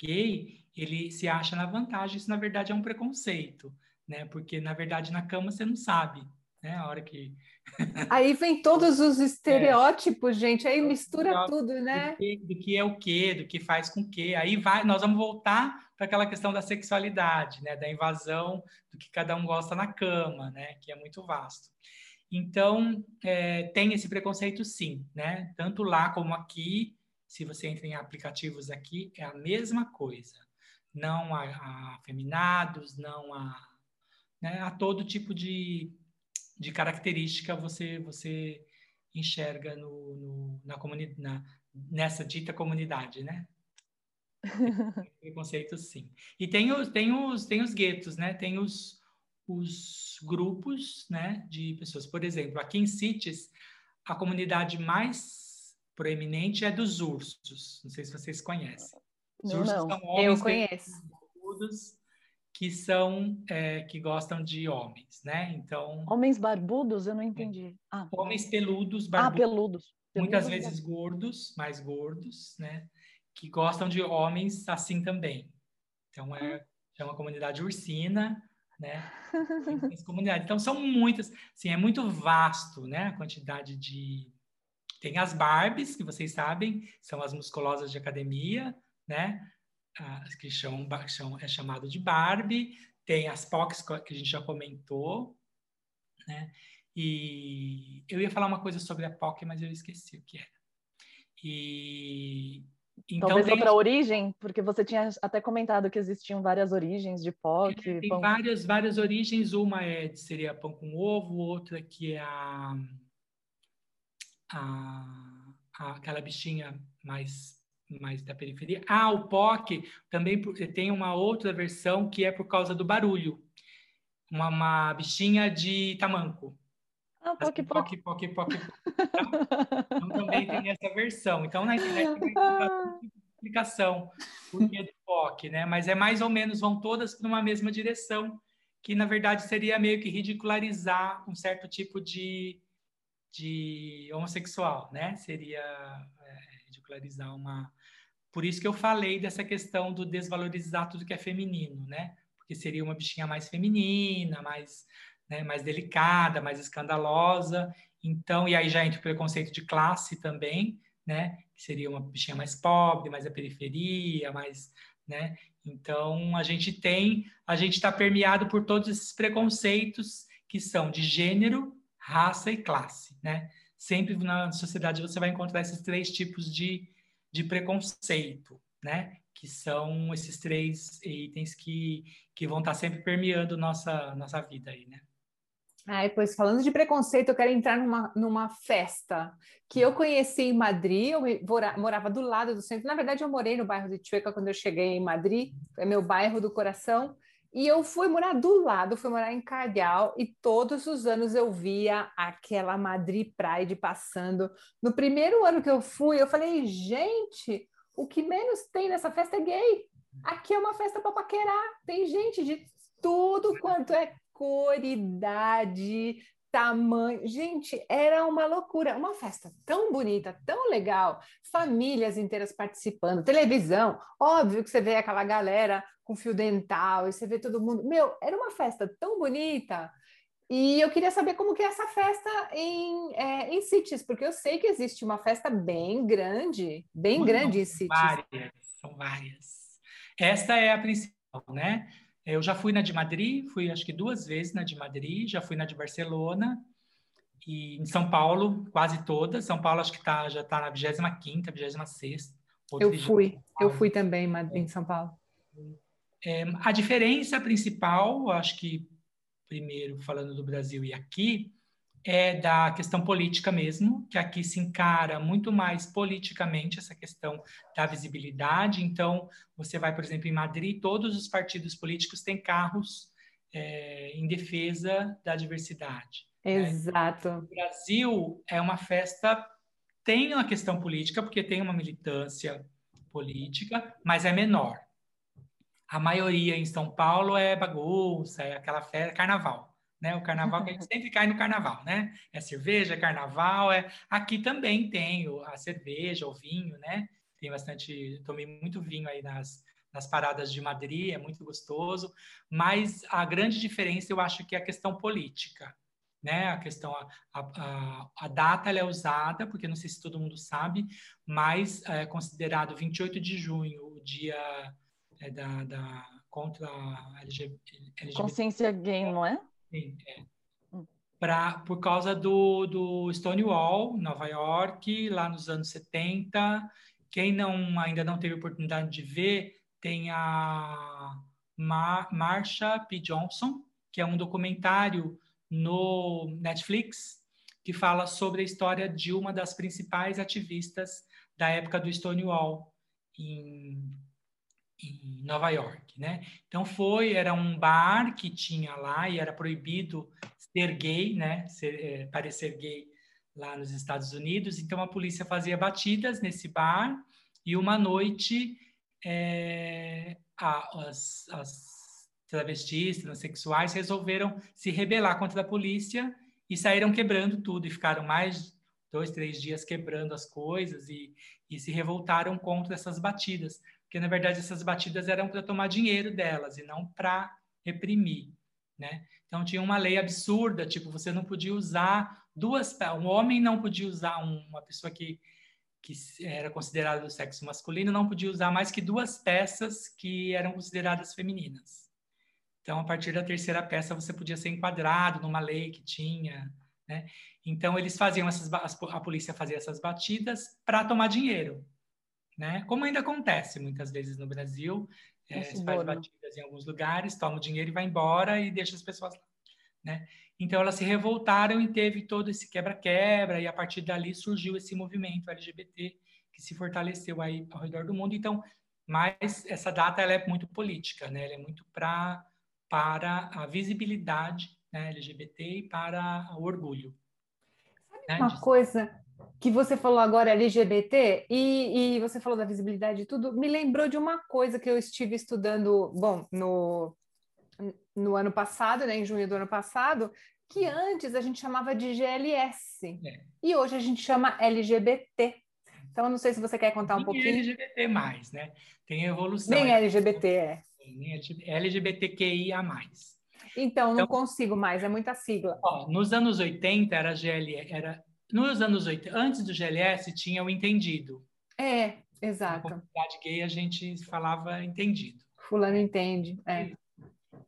gay, ele se acha na vantagem. Isso na verdade é um preconceito, né? Porque na verdade na cama você não sabe né? A hora que.
Aí vem todos os estereótipos, é. gente, aí mistura tudo, né?
Do que, do que, é o quê, do que faz com o quê. Aí vai, nós vamos voltar para aquela questão da sexualidade, né? Da invasão do que cada um gosta na cama, né? Que é muito vasto. Então, é, tem esse preconceito sim, né? Tanto lá como aqui, se você entra em aplicativos aqui, é a mesma coisa. Não a, a afeminados, não a, né, a todo tipo de de característica você você enxerga no, no na comunidade nessa dita comunidade, né? Preconceito sim. E tem os tem os tem os guetos, né? Tem os os grupos, né, de pessoas. Por exemplo, aqui em Cities, a comunidade mais proeminente é dos ursos. Não sei se vocês conhecem.
Os ursos não, são homens eu conheço
que são é, que gostam de homens, né? Então
homens barbudos, eu não entendi.
Ah, homens peludos,
ah, barbudos, ah, peludos,
muitas peludos, vezes gordos, mais gordos, né? Que gostam de homens assim também. Então é, é uma comunidade ursina, né? comunidade. Então são muitas, sim, é muito vasto, né? A quantidade de tem as Barbies, que vocês sabem, são as musculosas de academia, né? Que são, são, é chamado de Barbie, tem as POCs que a gente já comentou, né? E eu ia falar uma coisa sobre a POC, mas eu esqueci o que era.
E então Talvez tem... outra origem, porque você tinha até comentado que existiam várias origens de POC.
É, tem pão... várias, várias origens. Uma é, seria pão com ovo, outra que é a, a, a aquela bichinha mais mais da periferia. Ah, o POC também tem uma outra versão que é por causa do barulho. Uma, uma bichinha de tamanco.
Ah, POC, POC.
POC, POC, Então também tem essa versão. Então na internet tem explicação por que do POC, né? Mas é mais ou menos, vão todas numa mesma direção, que na verdade seria meio que ridicularizar um certo tipo de, de homossexual, né? Seria é, ridicularizar uma, por isso que eu falei dessa questão do desvalorizar tudo que é feminino, né? Porque seria uma bichinha mais feminina, mais, né, mais delicada, mais escandalosa. Então, e aí já entra o preconceito de classe também, né? Que seria uma bichinha mais pobre, mais da periferia, mais, né? Então, a gente tem, a gente está permeado por todos esses preconceitos que são de gênero, raça e classe, né? Sempre na sociedade você vai encontrar esses três tipos de, de preconceito, né? Que são esses três itens que, que vão estar sempre permeando nossa, nossa vida aí, né?
Ai, pois falando de preconceito, eu quero entrar numa, numa festa que eu conheci em Madrid, eu morava do lado do centro. Na verdade, eu morei no bairro de Chueca quando eu cheguei em Madrid, é meu bairro do coração. E eu fui morar do lado, fui morar em Cardeal, e todos os anos eu via aquela Madrid Pride passando. No primeiro ano que eu fui, eu falei, gente, o que menos tem nessa festa é gay. Aqui é uma festa para paquerar. Tem gente de tudo quanto é cor, idade, tamanho. Gente, era uma loucura, uma festa tão bonita, tão legal, famílias inteiras participando, televisão, óbvio que você vê aquela galera com fio dental e você vê todo mundo. Meu, era uma festa tão bonita. E eu queria saber como que é essa festa em, é, em Cities, porque eu sei que existe uma festa bem grande, bem grande em Cities.
Várias, são várias. Esta é a principal, né? Eu já fui na de Madrid, fui acho que duas vezes na de Madrid, já fui na de Barcelona e em São Paulo, quase todas. São Paulo acho que tá, já está na 25ª, 26ª.
Eu fui, eu fui também em São Paulo.
É, a diferença principal, acho que primeiro falando do Brasil e aqui, é da questão política mesmo, que aqui se encara muito mais politicamente essa questão da visibilidade. Então, você vai, por exemplo, em Madrid, todos os partidos políticos têm carros é, em defesa da diversidade.
Né? Exato. Né?
O Brasil é uma festa, tem uma questão política, porque tem uma militância política, mas é menor. A maioria em São Paulo é bagunça, é aquela festa, carnaval né? O carnaval que a gente sempre cai no carnaval, né? É cerveja, é carnaval, é aqui também tem a cerveja, o vinho, né? Tem bastante, tomei muito vinho aí nas nas paradas de Madrid, é muito gostoso, mas a grande diferença eu acho que é a questão política, né? A questão, a, a, a data é usada, porque não sei se todo mundo sabe, mas é considerado 28 de junho o dia é, da, da contra a LGBT.
Consciência gay, não é?
Sim, é. Pra, por causa do, do Stonewall, Nova York, lá nos anos 70. Quem não ainda não teve oportunidade de ver, tem a Mar Marsha P. Johnson, que é um documentário no Netflix que fala sobre a história de uma das principais ativistas da época do Stonewall em em Nova York, né? Então foi, era um bar que tinha lá e era proibido ser gay, né? Ser, é, parecer gay lá nos Estados Unidos. Então a polícia fazia batidas nesse bar e uma noite é, a, as, as travestis, transexuais resolveram se rebelar contra a polícia e saíram quebrando tudo e ficaram mais dois, três dias quebrando as coisas e, e se revoltaram contra essas batidas porque na verdade essas batidas eram para tomar dinheiro delas e não para reprimir, né? Então tinha uma lei absurda, tipo você não podia usar duas, um homem não podia usar uma pessoa que que era considerada do sexo masculino não podia usar mais que duas peças que eram consideradas femininas. Então a partir da terceira peça você podia ser enquadrado numa lei que tinha, né? Então eles faziam essas a polícia fazia essas batidas para tomar dinheiro né? Como ainda acontece muitas vezes no Brasil, é, se faz batidas em alguns lugares, toma o dinheiro e vai embora e deixa as pessoas lá, né? Então elas se revoltaram e teve todo esse quebra-quebra e a partir dali surgiu esse movimento LGBT que se fortaleceu aí ao redor do mundo. Então, mas essa data ela é muito política, né? Ela é muito pra, para a visibilidade né, LGBT e para o orgulho.
Sabe né? uma coisa que você falou agora LGBT e, e você falou da visibilidade e tudo, me lembrou de uma coisa que eu estive estudando, bom, no, no ano passado, né, em junho do ano passado, que antes a gente chamava de GLS é. e hoje a gente chama LGBT. Então, eu não sei se você quer contar um Nem pouquinho.
LGBT mais, né? Tem evolução.
Nem LGBT é.
Nem LGBTQIA mais.
Então, não então, consigo mais, é muita sigla.
Ó, nos anos 80 era GL, era nos anos 80, antes do GLS, tinha o entendido.
É, exato.
Na comunidade gay a gente falava entendido.
Fulano entende, é.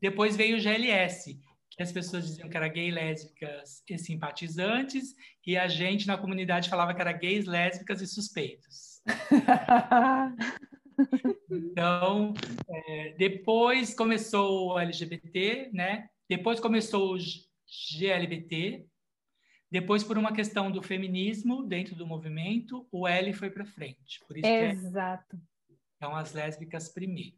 Depois veio o GLS, que as pessoas diziam que era gay, lésbicas e simpatizantes, e a gente na comunidade falava que era gays, lésbicas e suspeitos. então, é, depois começou o LGBT, né? Depois começou o GLBT. Depois, por uma questão do feminismo dentro do movimento, o L foi para frente. Por isso
Exato.
Que é, então, as lésbicas primeiro.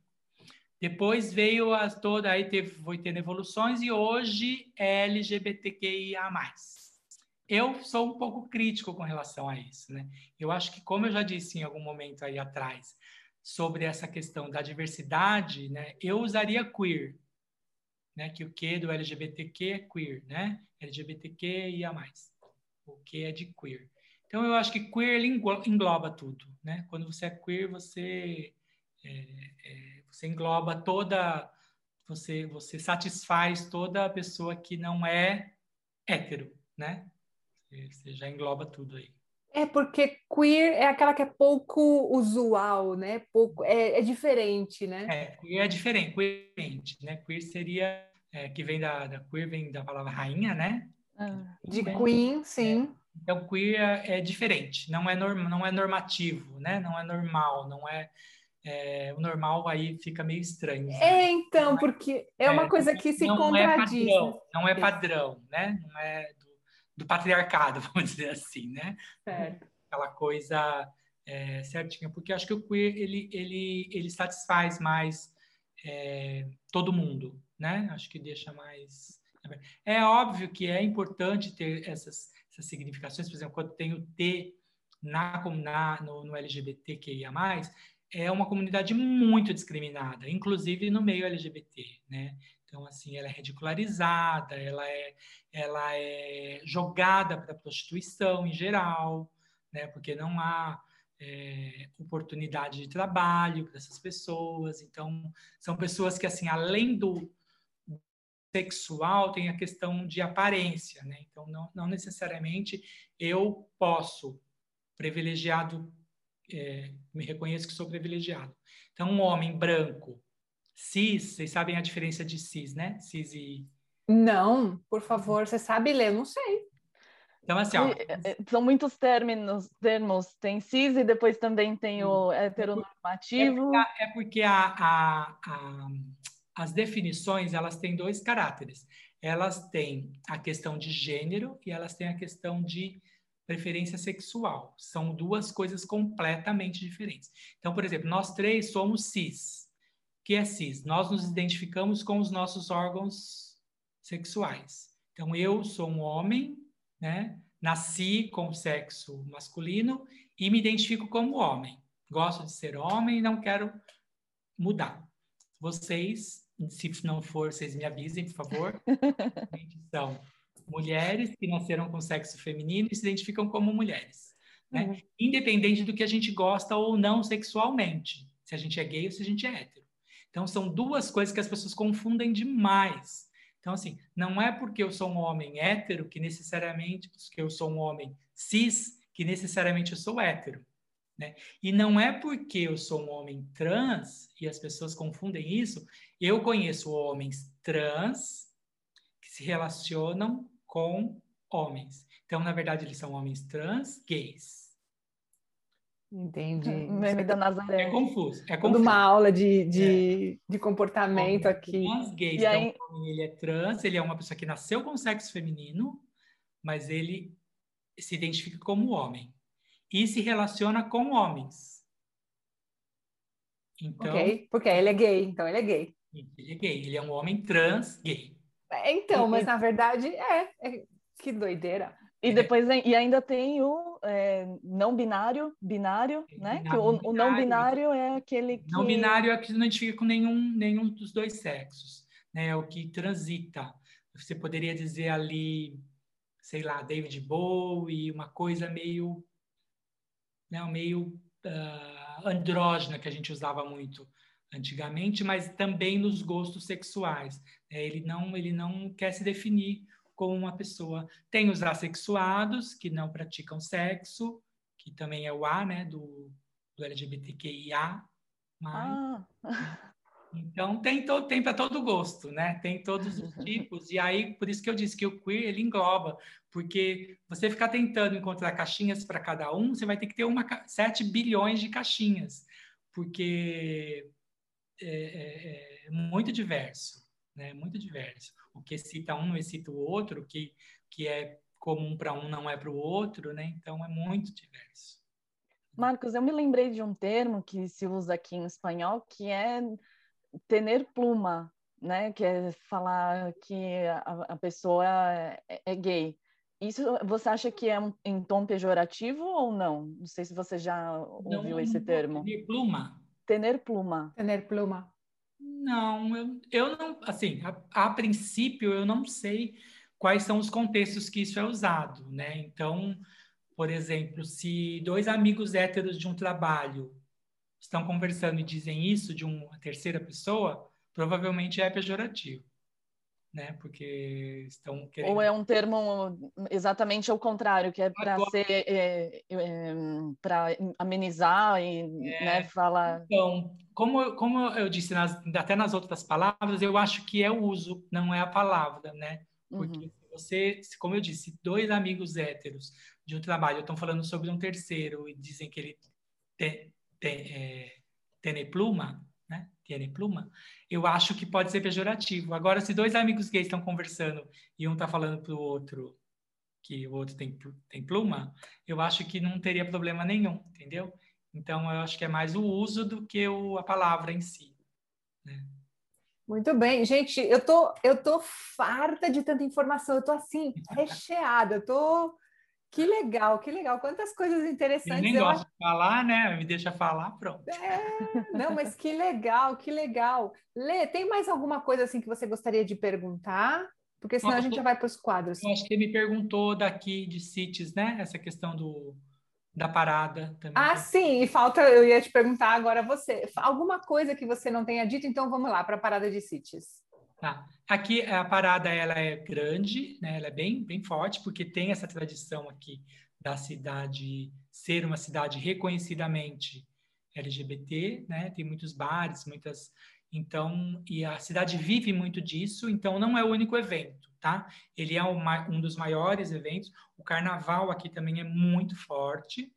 Depois veio a toda, aí teve, foi tendo evoluções e hoje é LGBTQIA+. Eu sou um pouco crítico com relação a isso, né? Eu acho que, como eu já disse em algum momento aí atrás, sobre essa questão da diversidade, né? Eu usaria queer, né? Que o Q do LGBTQ é queer, né? LGBTQIA+. O Q é de queer. Então, eu acho que queer engloba tudo, né? Quando você é queer, você... É, é, você engloba toda, você, você satisfaz toda a pessoa que não é hétero, né? Você já engloba tudo aí.
É porque queer é aquela que é pouco usual, né? Pouco é, é diferente, né?
É, queer é diferente, queer, né? Queer seria é, que vem da, da queer vem da palavra rainha, né?
Ah, de queen, sim.
É, então queer é, é diferente, não é norm, não é normativo, né? Não é normal, não é é, o normal aí fica meio estranho.
Né? É, então, porque é uma é, coisa que se não contradiz.
É padrão, não é padrão, né? Não é do, do, patriarcado, vamos dizer assim, né?
Certo.
Aquela coisa é, certinha, porque acho que o queer, ele, ele, ele satisfaz mais é, todo mundo, né? Acho que deixa mais... É óbvio que é importante ter essas, essas significações, por exemplo, quando tem o T na, na, no, no LGBTQIA+, é uma comunidade muito discriminada, inclusive no meio LGBT, né? Então, assim, ela é ridicularizada, ela é, ela é jogada para a prostituição em geral, né? Porque não há é, oportunidade de trabalho para essas pessoas. Então, são pessoas que, assim, além do sexual, tem a questão de aparência, né? Então, não, não necessariamente eu posso, privilegiado é, me reconheço que sou privilegiado. Então, um homem branco, cis, vocês sabem a diferença de cis, né? Cis e.
Não, por favor, você sabe ler? Não sei.
Então, assim, ó,
é, é, São muitos termos, termos. Tem cis e depois também tem o heteronormativo.
É porque, é porque a, a, a, as definições elas têm dois caráteres. Elas têm a questão de gênero e elas têm a questão de preferência sexual. São duas coisas completamente diferentes. Então, por exemplo, nós três somos cis. Que é cis? Nós nos identificamos com os nossos órgãos sexuais. Então, eu sou um homem, né? Nasci com sexo masculino e me identifico como homem. Gosto de ser homem e não quero mudar. Vocês, se não for, vocês me avisem, por favor. São mulheres que nasceram com sexo feminino e se identificam como mulheres. Né? Uhum. Independente do que a gente gosta ou não sexualmente, se a gente é gay ou se a gente é hétero. Então, são duas coisas que as pessoas confundem demais. Então, assim, não é porque eu sou um homem hétero que necessariamente, que eu sou um homem cis, que necessariamente eu sou hétero. Né? E não é porque eu sou um homem trans, e as pessoas confundem isso, eu conheço homens trans que se relacionam com homens. Então, na verdade, eles são homens trans gays.
Entendi.
Meme da Nazaré.
É confuso. É
confuso. uma aula de, de, é. de comportamento aqui.
Trans, gays. E aí... Então, ele é trans, ele é uma pessoa que nasceu com sexo feminino, mas ele se identifica como homem. E se relaciona com homens.
Então, ok, porque ele é gay, então ele é gay.
Ele é gay, ele é um homem trans gay.
É, então, mas na verdade é, é que doideira.
E depois e ainda tem o é, não binário, binário, né? Binário, que o, o, não binário é aquele que...
Não binário é que não identifica com nenhum, nenhum dos dois sexos, né? É o que transita. Você poderia dizer ali, sei lá, David Bowie, uma coisa meio, né? meio uh, andrógena que a gente usava muito antigamente, mas também nos gostos sexuais. É, ele não ele não quer se definir como uma pessoa. Tem os assexuados que não praticam sexo, que também é o A, né, do, do LGBTQIA. Mas... Ah. Então tem todo tem para todo gosto, né? Tem todos os tipos e aí por isso que eu disse que o queer ele engloba, porque você ficar tentando encontrar caixinhas para cada um, você vai ter que ter uma 7 bilhões de caixinhas, porque é, é, é muito diverso. Né? Muito diverso. O que excita um não excita o outro, o que, que é comum para um não é para o outro, né? Então é muito diverso.
Marcos, eu me lembrei de um termo que se usa aqui em espanhol, que é tener pluma, né? Que é falar que a, a pessoa é, é, gay. Isso você acha que é um, em tom pejorativo ou não? Não sei se você já ouviu não, esse termo.
Tener pluma.
Tener pluma.
Tener pluma.
Não, eu, eu não, assim, a, a princípio eu não sei quais são os contextos que isso é usado, né? Então, por exemplo, se dois amigos héteros de um trabalho estão conversando e dizem isso de uma terceira pessoa, provavelmente é pejorativo, né? Porque estão querendo...
Ou é um termo exatamente ao contrário, que é para ser é, é, para amenizar e é, né, falar.
Então, como, como eu disse nas, até nas outras palavras, eu acho que é o uso, não é a palavra, né? Porque uhum. você, como eu disse, dois amigos héteros de um trabalho estão falando sobre um terceiro e dizem que ele tem, tem, é, tem pluma, né? Tem pluma, eu acho que pode ser pejorativo. Agora, se dois amigos gays estão conversando e um está falando para o outro que o outro tem, tem pluma, eu acho que não teria problema nenhum, entendeu? Então, eu acho que é mais o uso do que o, a palavra em si. Né?
Muito bem, gente, eu tô, eu tô farta de tanta informação, eu tô assim, recheada, eu tô que legal, que legal. Quantas coisas interessantes. Eu
nem gosto de falar, né? Me deixa falar, pronto.
É, não, mas que legal, que legal. Lê, tem mais alguma coisa assim que você gostaria de perguntar? Porque senão Nossa, a gente já vai para os quadros.
Eu acho que ele me perguntou daqui de CITES, né? Essa questão do, da parada também.
Ah, sim, e falta, eu ia te perguntar agora você. Alguma coisa que você não tenha dito, então vamos lá para a parada de CITES.
Tá. Aqui a parada ela é grande, né? Ela é bem, bem forte porque tem essa tradição aqui da cidade ser uma cidade reconhecidamente LGBT, né? Tem muitos bares, muitas então e a cidade vive muito disso. Então não é o único evento, tá? Ele é uma, um dos maiores eventos. O Carnaval aqui também é muito forte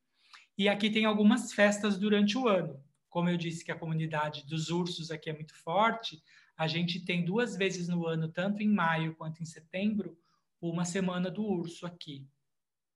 e aqui tem algumas festas durante o ano. Como eu disse que a comunidade dos ursos aqui é muito forte, a gente tem duas vezes no ano, tanto em maio quanto em setembro, uma semana do urso aqui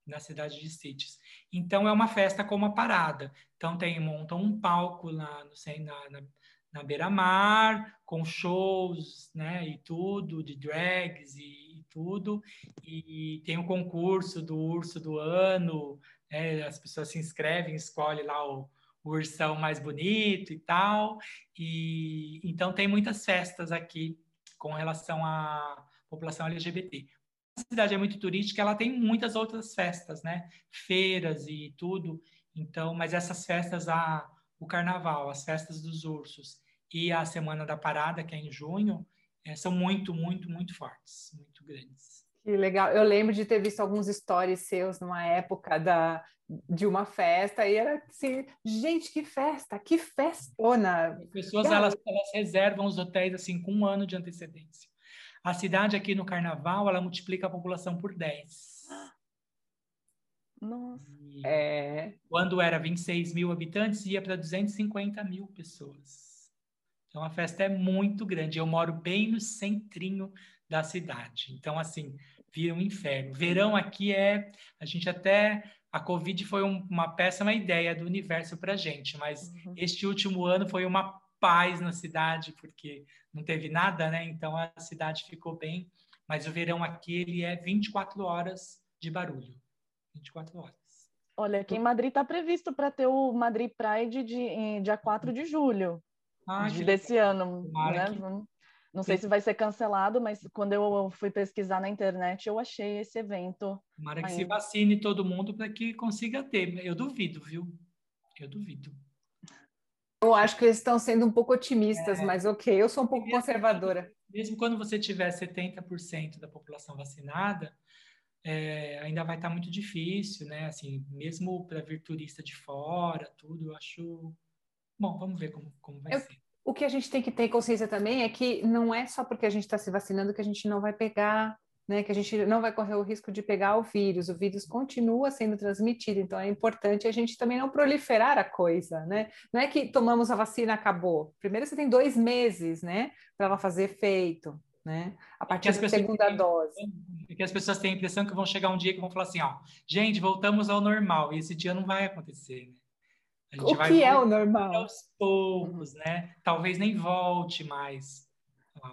na cidade de Cities. Então é uma festa com uma parada. Então tem montam um palco lá no na, na, na beira-mar com shows, né, e tudo de drags e, e, tudo. E tem o concurso do urso do ano. Né, as pessoas se inscrevem, escolhem lá o o ursão mais bonito e tal. E então tem muitas festas aqui com relação à população LGBT. A cidade é muito turística, ela tem muitas outras festas, né? Feiras e tudo. Então, mas essas festas, a, o carnaval, as festas dos ursos e a Semana da Parada, que é em junho, é, são muito, muito, muito fortes, muito grandes.
Que legal. Eu lembro de ter visto alguns stories seus numa época da, de uma festa e era assim, gente, que festa, que festona.
As pessoas elas, elas reservam os hotéis assim com um ano de antecedência. A cidade aqui no Carnaval, ela multiplica a população por 10.
Nossa.
é... Quando era 26 mil habitantes, ia para 250 mil pessoas. Então a festa é muito grande. Eu moro bem no centrinho da cidade. Então, assim, vira um inferno. Verão aqui é. A gente até. A Covid foi um, uma péssima ideia do universo para a gente, mas uhum. este último ano foi uma paz na cidade, porque não teve nada, né? Então a cidade ficou bem. Mas o verão aqui, ele é 24 horas de barulho. 24 horas.
Olha, aqui em Madrid está previsto para ter o Madrid Pride de, em, dia 4 de julho ah, de, desse ano. Né? Que... Não sei se vai ser cancelado, mas quando eu fui pesquisar na internet, eu achei esse evento.
Tomara que se vacine todo mundo para que consiga ter. Eu duvido, viu? Eu duvido.
Eu acho que eles estão sendo um pouco otimistas, é. mas ok, eu sou um pouco mesmo, conservadora.
Mesmo quando você tiver 70% da população vacinada, é, ainda vai estar muito difícil, né? Assim, mesmo para vir turista de fora, tudo, eu acho. Bom, vamos ver como, como vai eu, ser
o que a gente tem que ter consciência também é que não é só porque a gente está se vacinando que a gente não vai pegar, né, que a gente não vai correr o risco de pegar o vírus. O vírus continua sendo transmitido, então é importante a gente também não proliferar a coisa, né? Não é que tomamos a vacina acabou. Primeiro você tem dois meses, né, para ela fazer efeito. né? A partir da segunda
têm,
dose.
Porque as pessoas têm a impressão que vão chegar um dia que vão falar assim, ó, gente, voltamos ao normal, e esse dia não vai acontecer, né?
O que é o normal?
Aos poucos, né? Talvez nem volte mais.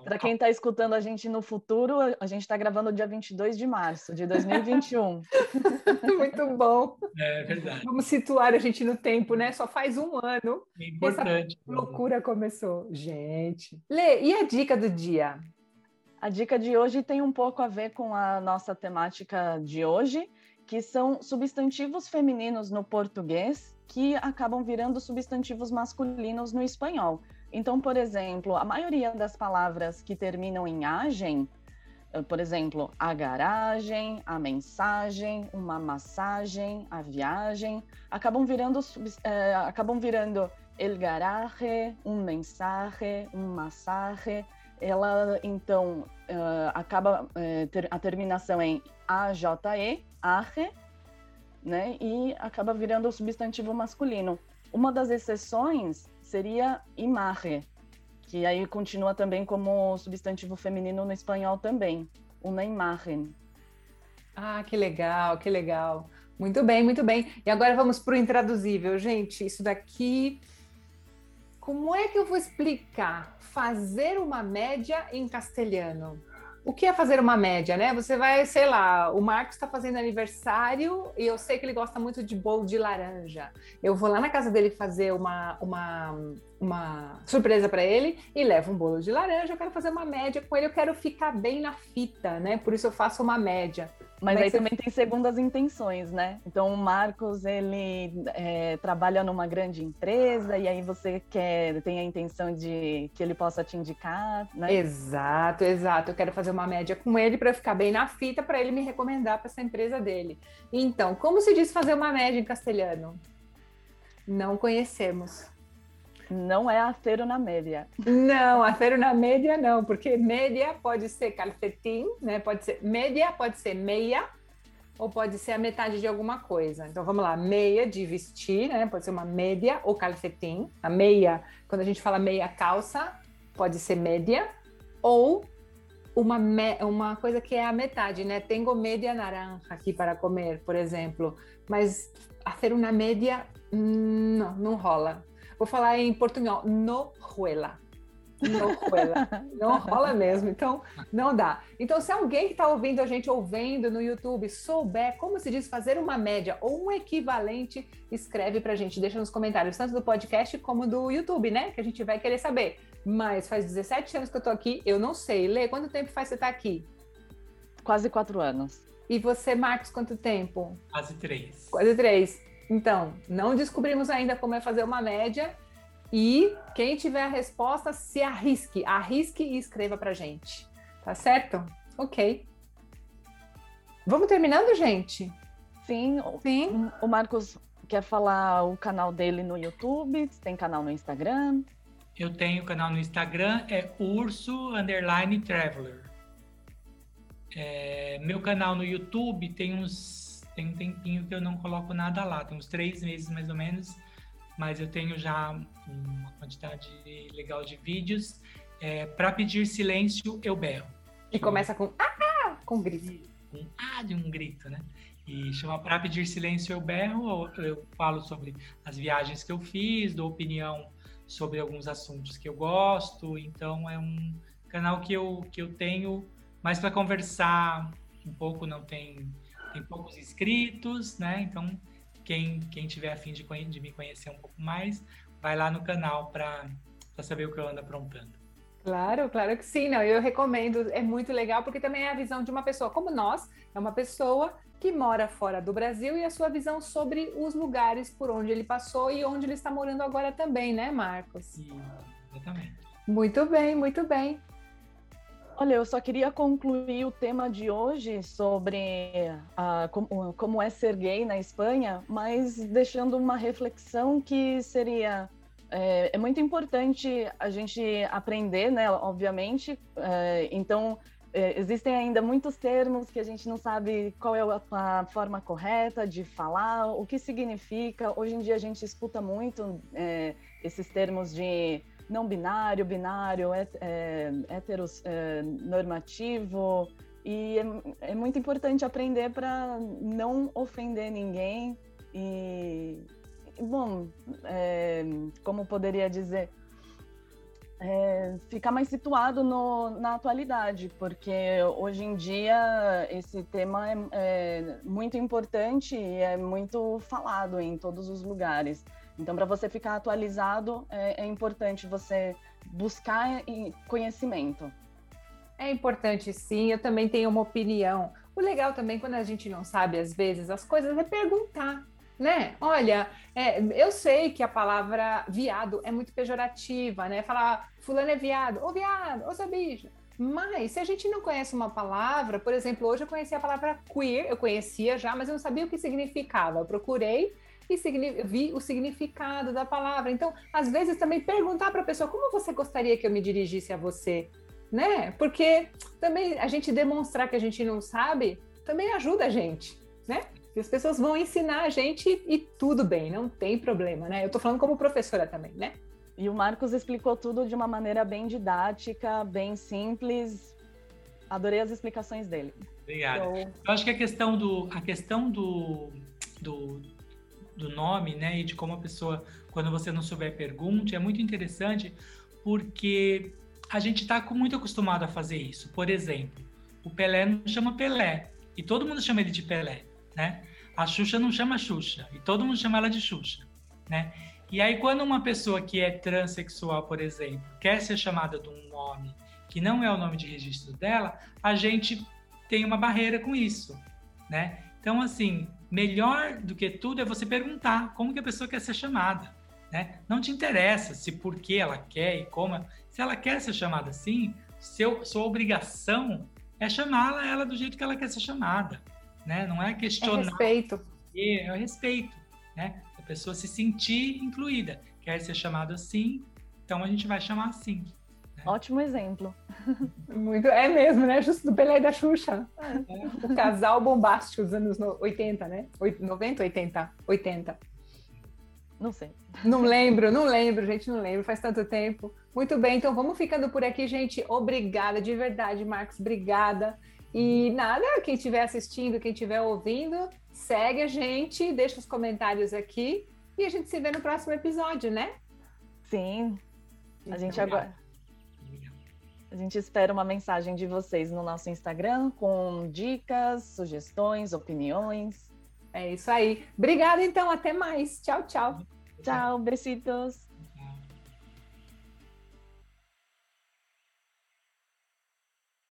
Para quem está escutando a gente no futuro, a gente está gravando dia 22 de março de 2021.
Muito bom.
É verdade.
Vamos situar a gente no tempo, né? Só faz um ano.
É importante.
Essa loucura começou. Gente. Lê, e a dica do dia?
A dica de hoje tem um pouco a ver com a nossa temática de hoje, que são substantivos femininos no português que acabam virando substantivos masculinos no espanhol. Então, por exemplo, a maioria das palavras que terminam em agem, eh, por exemplo, a garagem, a mensagem, uma massagem, a viagem, acabam virando, eh, acabam virando el garaje, um mensaje, um massage. Ela, então, uh, acaba uh, ter, a terminação em AJE, arre, né? E acaba virando o substantivo masculino. Uma das exceções seria imagen, que aí continua também como substantivo feminino no espanhol também, uma imagem.
Ah, que legal, que legal. Muito bem, muito bem. E agora vamos para o intraduzível. Gente, isso daqui. Como é que eu vou explicar? Fazer uma média em castelhano. O que é fazer uma média, né? Você vai, sei lá, o Marcos está fazendo aniversário e eu sei que ele gosta muito de bolo de laranja. Eu vou lá na casa dele fazer uma, uma, uma surpresa para ele e levo um bolo de laranja. Eu quero fazer uma média com ele, eu quero ficar bem na fita, né? Por isso eu faço uma média.
Mas aí também tem segundas intenções, né? Então o Marcos ele é, trabalha numa grande empresa e aí você quer tem a intenção de que ele possa te indicar, né?
Exato, exato. Eu quero fazer uma média com ele para ficar bem na fita para ele me recomendar para essa empresa dele. Então, como se diz fazer uma média em castelhano? Não conhecemos.
Não é acero na média.
Não, acero na média não, porque média pode ser calcetim, né? Pode ser média, pode ser meia, ou pode ser a metade de alguma coisa. Então vamos lá, meia de vestir, né? Pode ser uma média ou calcetim. A meia, quando a gente fala meia calça, pode ser média, ou uma, me, uma coisa que é a metade, né? Tenho média naranja aqui para comer, por exemplo. Mas hacer uma média, hum, não, não rola. Vou falar em portunhol, no ruela. No ruela. Não rola mesmo, então não dá. Então, se alguém que está ouvindo a gente ouvindo no YouTube souber como se diz fazer uma média ou um equivalente, escreve para a gente, deixa nos comentários, tanto do podcast como do YouTube, né? Que a gente vai querer saber. Mas faz 17 anos que eu estou aqui, eu não sei. Lê, quanto tempo faz você estar tá aqui?
Quase quatro anos.
E você, Marcos, quanto tempo?
Quase três.
Quase três. Então, não descobrimos ainda como é fazer uma média. E quem tiver a resposta, se arrisque, arrisque e escreva para gente. Tá certo? Ok. Vamos terminando, gente?
Sim. Sim. O Marcos quer falar o canal dele no YouTube, tem canal no Instagram.
Eu tenho canal no Instagram, é urso underline traveler. É, meu canal no YouTube tem uns tem um tempinho que eu não coloco nada lá, tem uns três meses mais ou menos, mas eu tenho já uma quantidade legal de vídeos. É, para pedir silêncio, eu berro.
E começa com ah, com grito.
Um ah de um grito, né? E chama Para Pedir Silêncio Eu Berro. Eu, eu falo sobre as viagens que eu fiz, dou opinião sobre alguns assuntos que eu gosto. Então é um canal que eu, que eu tenho mais para conversar um pouco, não tem tem poucos inscritos, né? Então, quem, quem tiver afim de, de me conhecer um pouco mais, vai lá no canal para saber o que eu ando aprontando.
Claro, claro que sim. Não, eu recomendo, é muito legal, porque também é a visão de uma pessoa como nós, é uma pessoa que mora fora do Brasil e a sua visão sobre os lugares por onde ele passou e onde ele está morando agora também, né, Marcos?
Sim, exatamente.
Muito bem, muito bem.
Olha, eu só queria concluir o tema de hoje sobre como, como, é ser gay na Espanha, mas deixando uma reflexão que seria é, é muito importante a gente aprender, né? Obviamente. É, então é, existem ainda muitos termos que a gente não sabe qual é a, a, forma correta de falar, o que significa. Hoje em dia a gente escuta muito esses termos de não binário, binário, é, é, heteronormativo. E é, é muito importante aprender para não ofender ninguém e, bom, é, como poderia dizer, é, ficar mais situado no, na atualidade, porque hoje em dia esse tema é, é, muito importante e é muito falado em todos os lugares. Então, para você ficar atualizado, é, é importante você buscar conhecimento.
É importante, sim. Eu também tenho uma opinião. O legal também, quando a gente não sabe, às vezes, as coisas, é perguntar né? Olha, é, eu sei que a palavra viado é muito pejorativa, né? Falar fulano é viado, ô viado, ô seu bicho. Mas se a gente não conhece uma palavra, por exemplo, hoje eu conheci a palavra queer, eu conhecia já, mas eu não sabia o que significava. Eu procurei e vi o significado da palavra. Então, às vezes também perguntar para a pessoa como você gostaria que eu me dirigisse a você, né? Porque também a gente demonstrar que a gente não sabe também ajuda a gente, né? E as pessoas vão ensinar a gente e tudo bem, não tem problema, né? Eu estou falando como professora também, né?
E o Marcos explicou tudo de uma maneira bem didática, bem simples. Adorei as explicações dele.
Obrigado. Então... Eu acho que a questão do, a questão do, do, do nome, né, e de como a pessoa, quando você não souber, pergunte, é muito interessante, porque a gente está muito acostumado a fazer isso. Por exemplo, o Pelé não chama Pelé, e todo mundo chama ele de Pelé né? A Xuxa não chama Xuxa e todo mundo chama ela de Xuxa, né? E aí quando uma pessoa que é transexual, por exemplo, quer ser chamada de um nome que não é o nome de registro dela, a gente tem uma barreira com isso, né? Então assim, melhor do que tudo é você perguntar como que a pessoa quer ser chamada, né? Não te interessa se por que ela quer e como, se ela quer ser chamada assim, seu, sua obrigação é chamá-la ela do jeito que ela quer ser chamada né? Não é questionar. É
respeito.
É, é o respeito, né? A pessoa se sentir incluída. Quer ser chamado assim, então a gente vai chamar assim.
Ótimo exemplo.
Muito, é mesmo, né? Justo do Pelé e da Xuxa. É. O casal bombástico dos anos 80, né? 90, 80, 80.
Não sei.
Não lembro, não lembro, gente, não lembro, faz tanto tempo. Muito bem, então vamos ficando por aqui, gente. Obrigada, de verdade, Marcos, obrigada. E nada, quem estiver assistindo, quem estiver ouvindo, segue a gente, deixa os comentários aqui e a gente se vê no próximo episódio, né?
Sim. A gente agora. A gente espera uma mensagem de vocês no nosso Instagram com dicas, sugestões, opiniões.
É isso aí. Obrigada, então. Até mais. Tchau, tchau.
Tchau, besitos.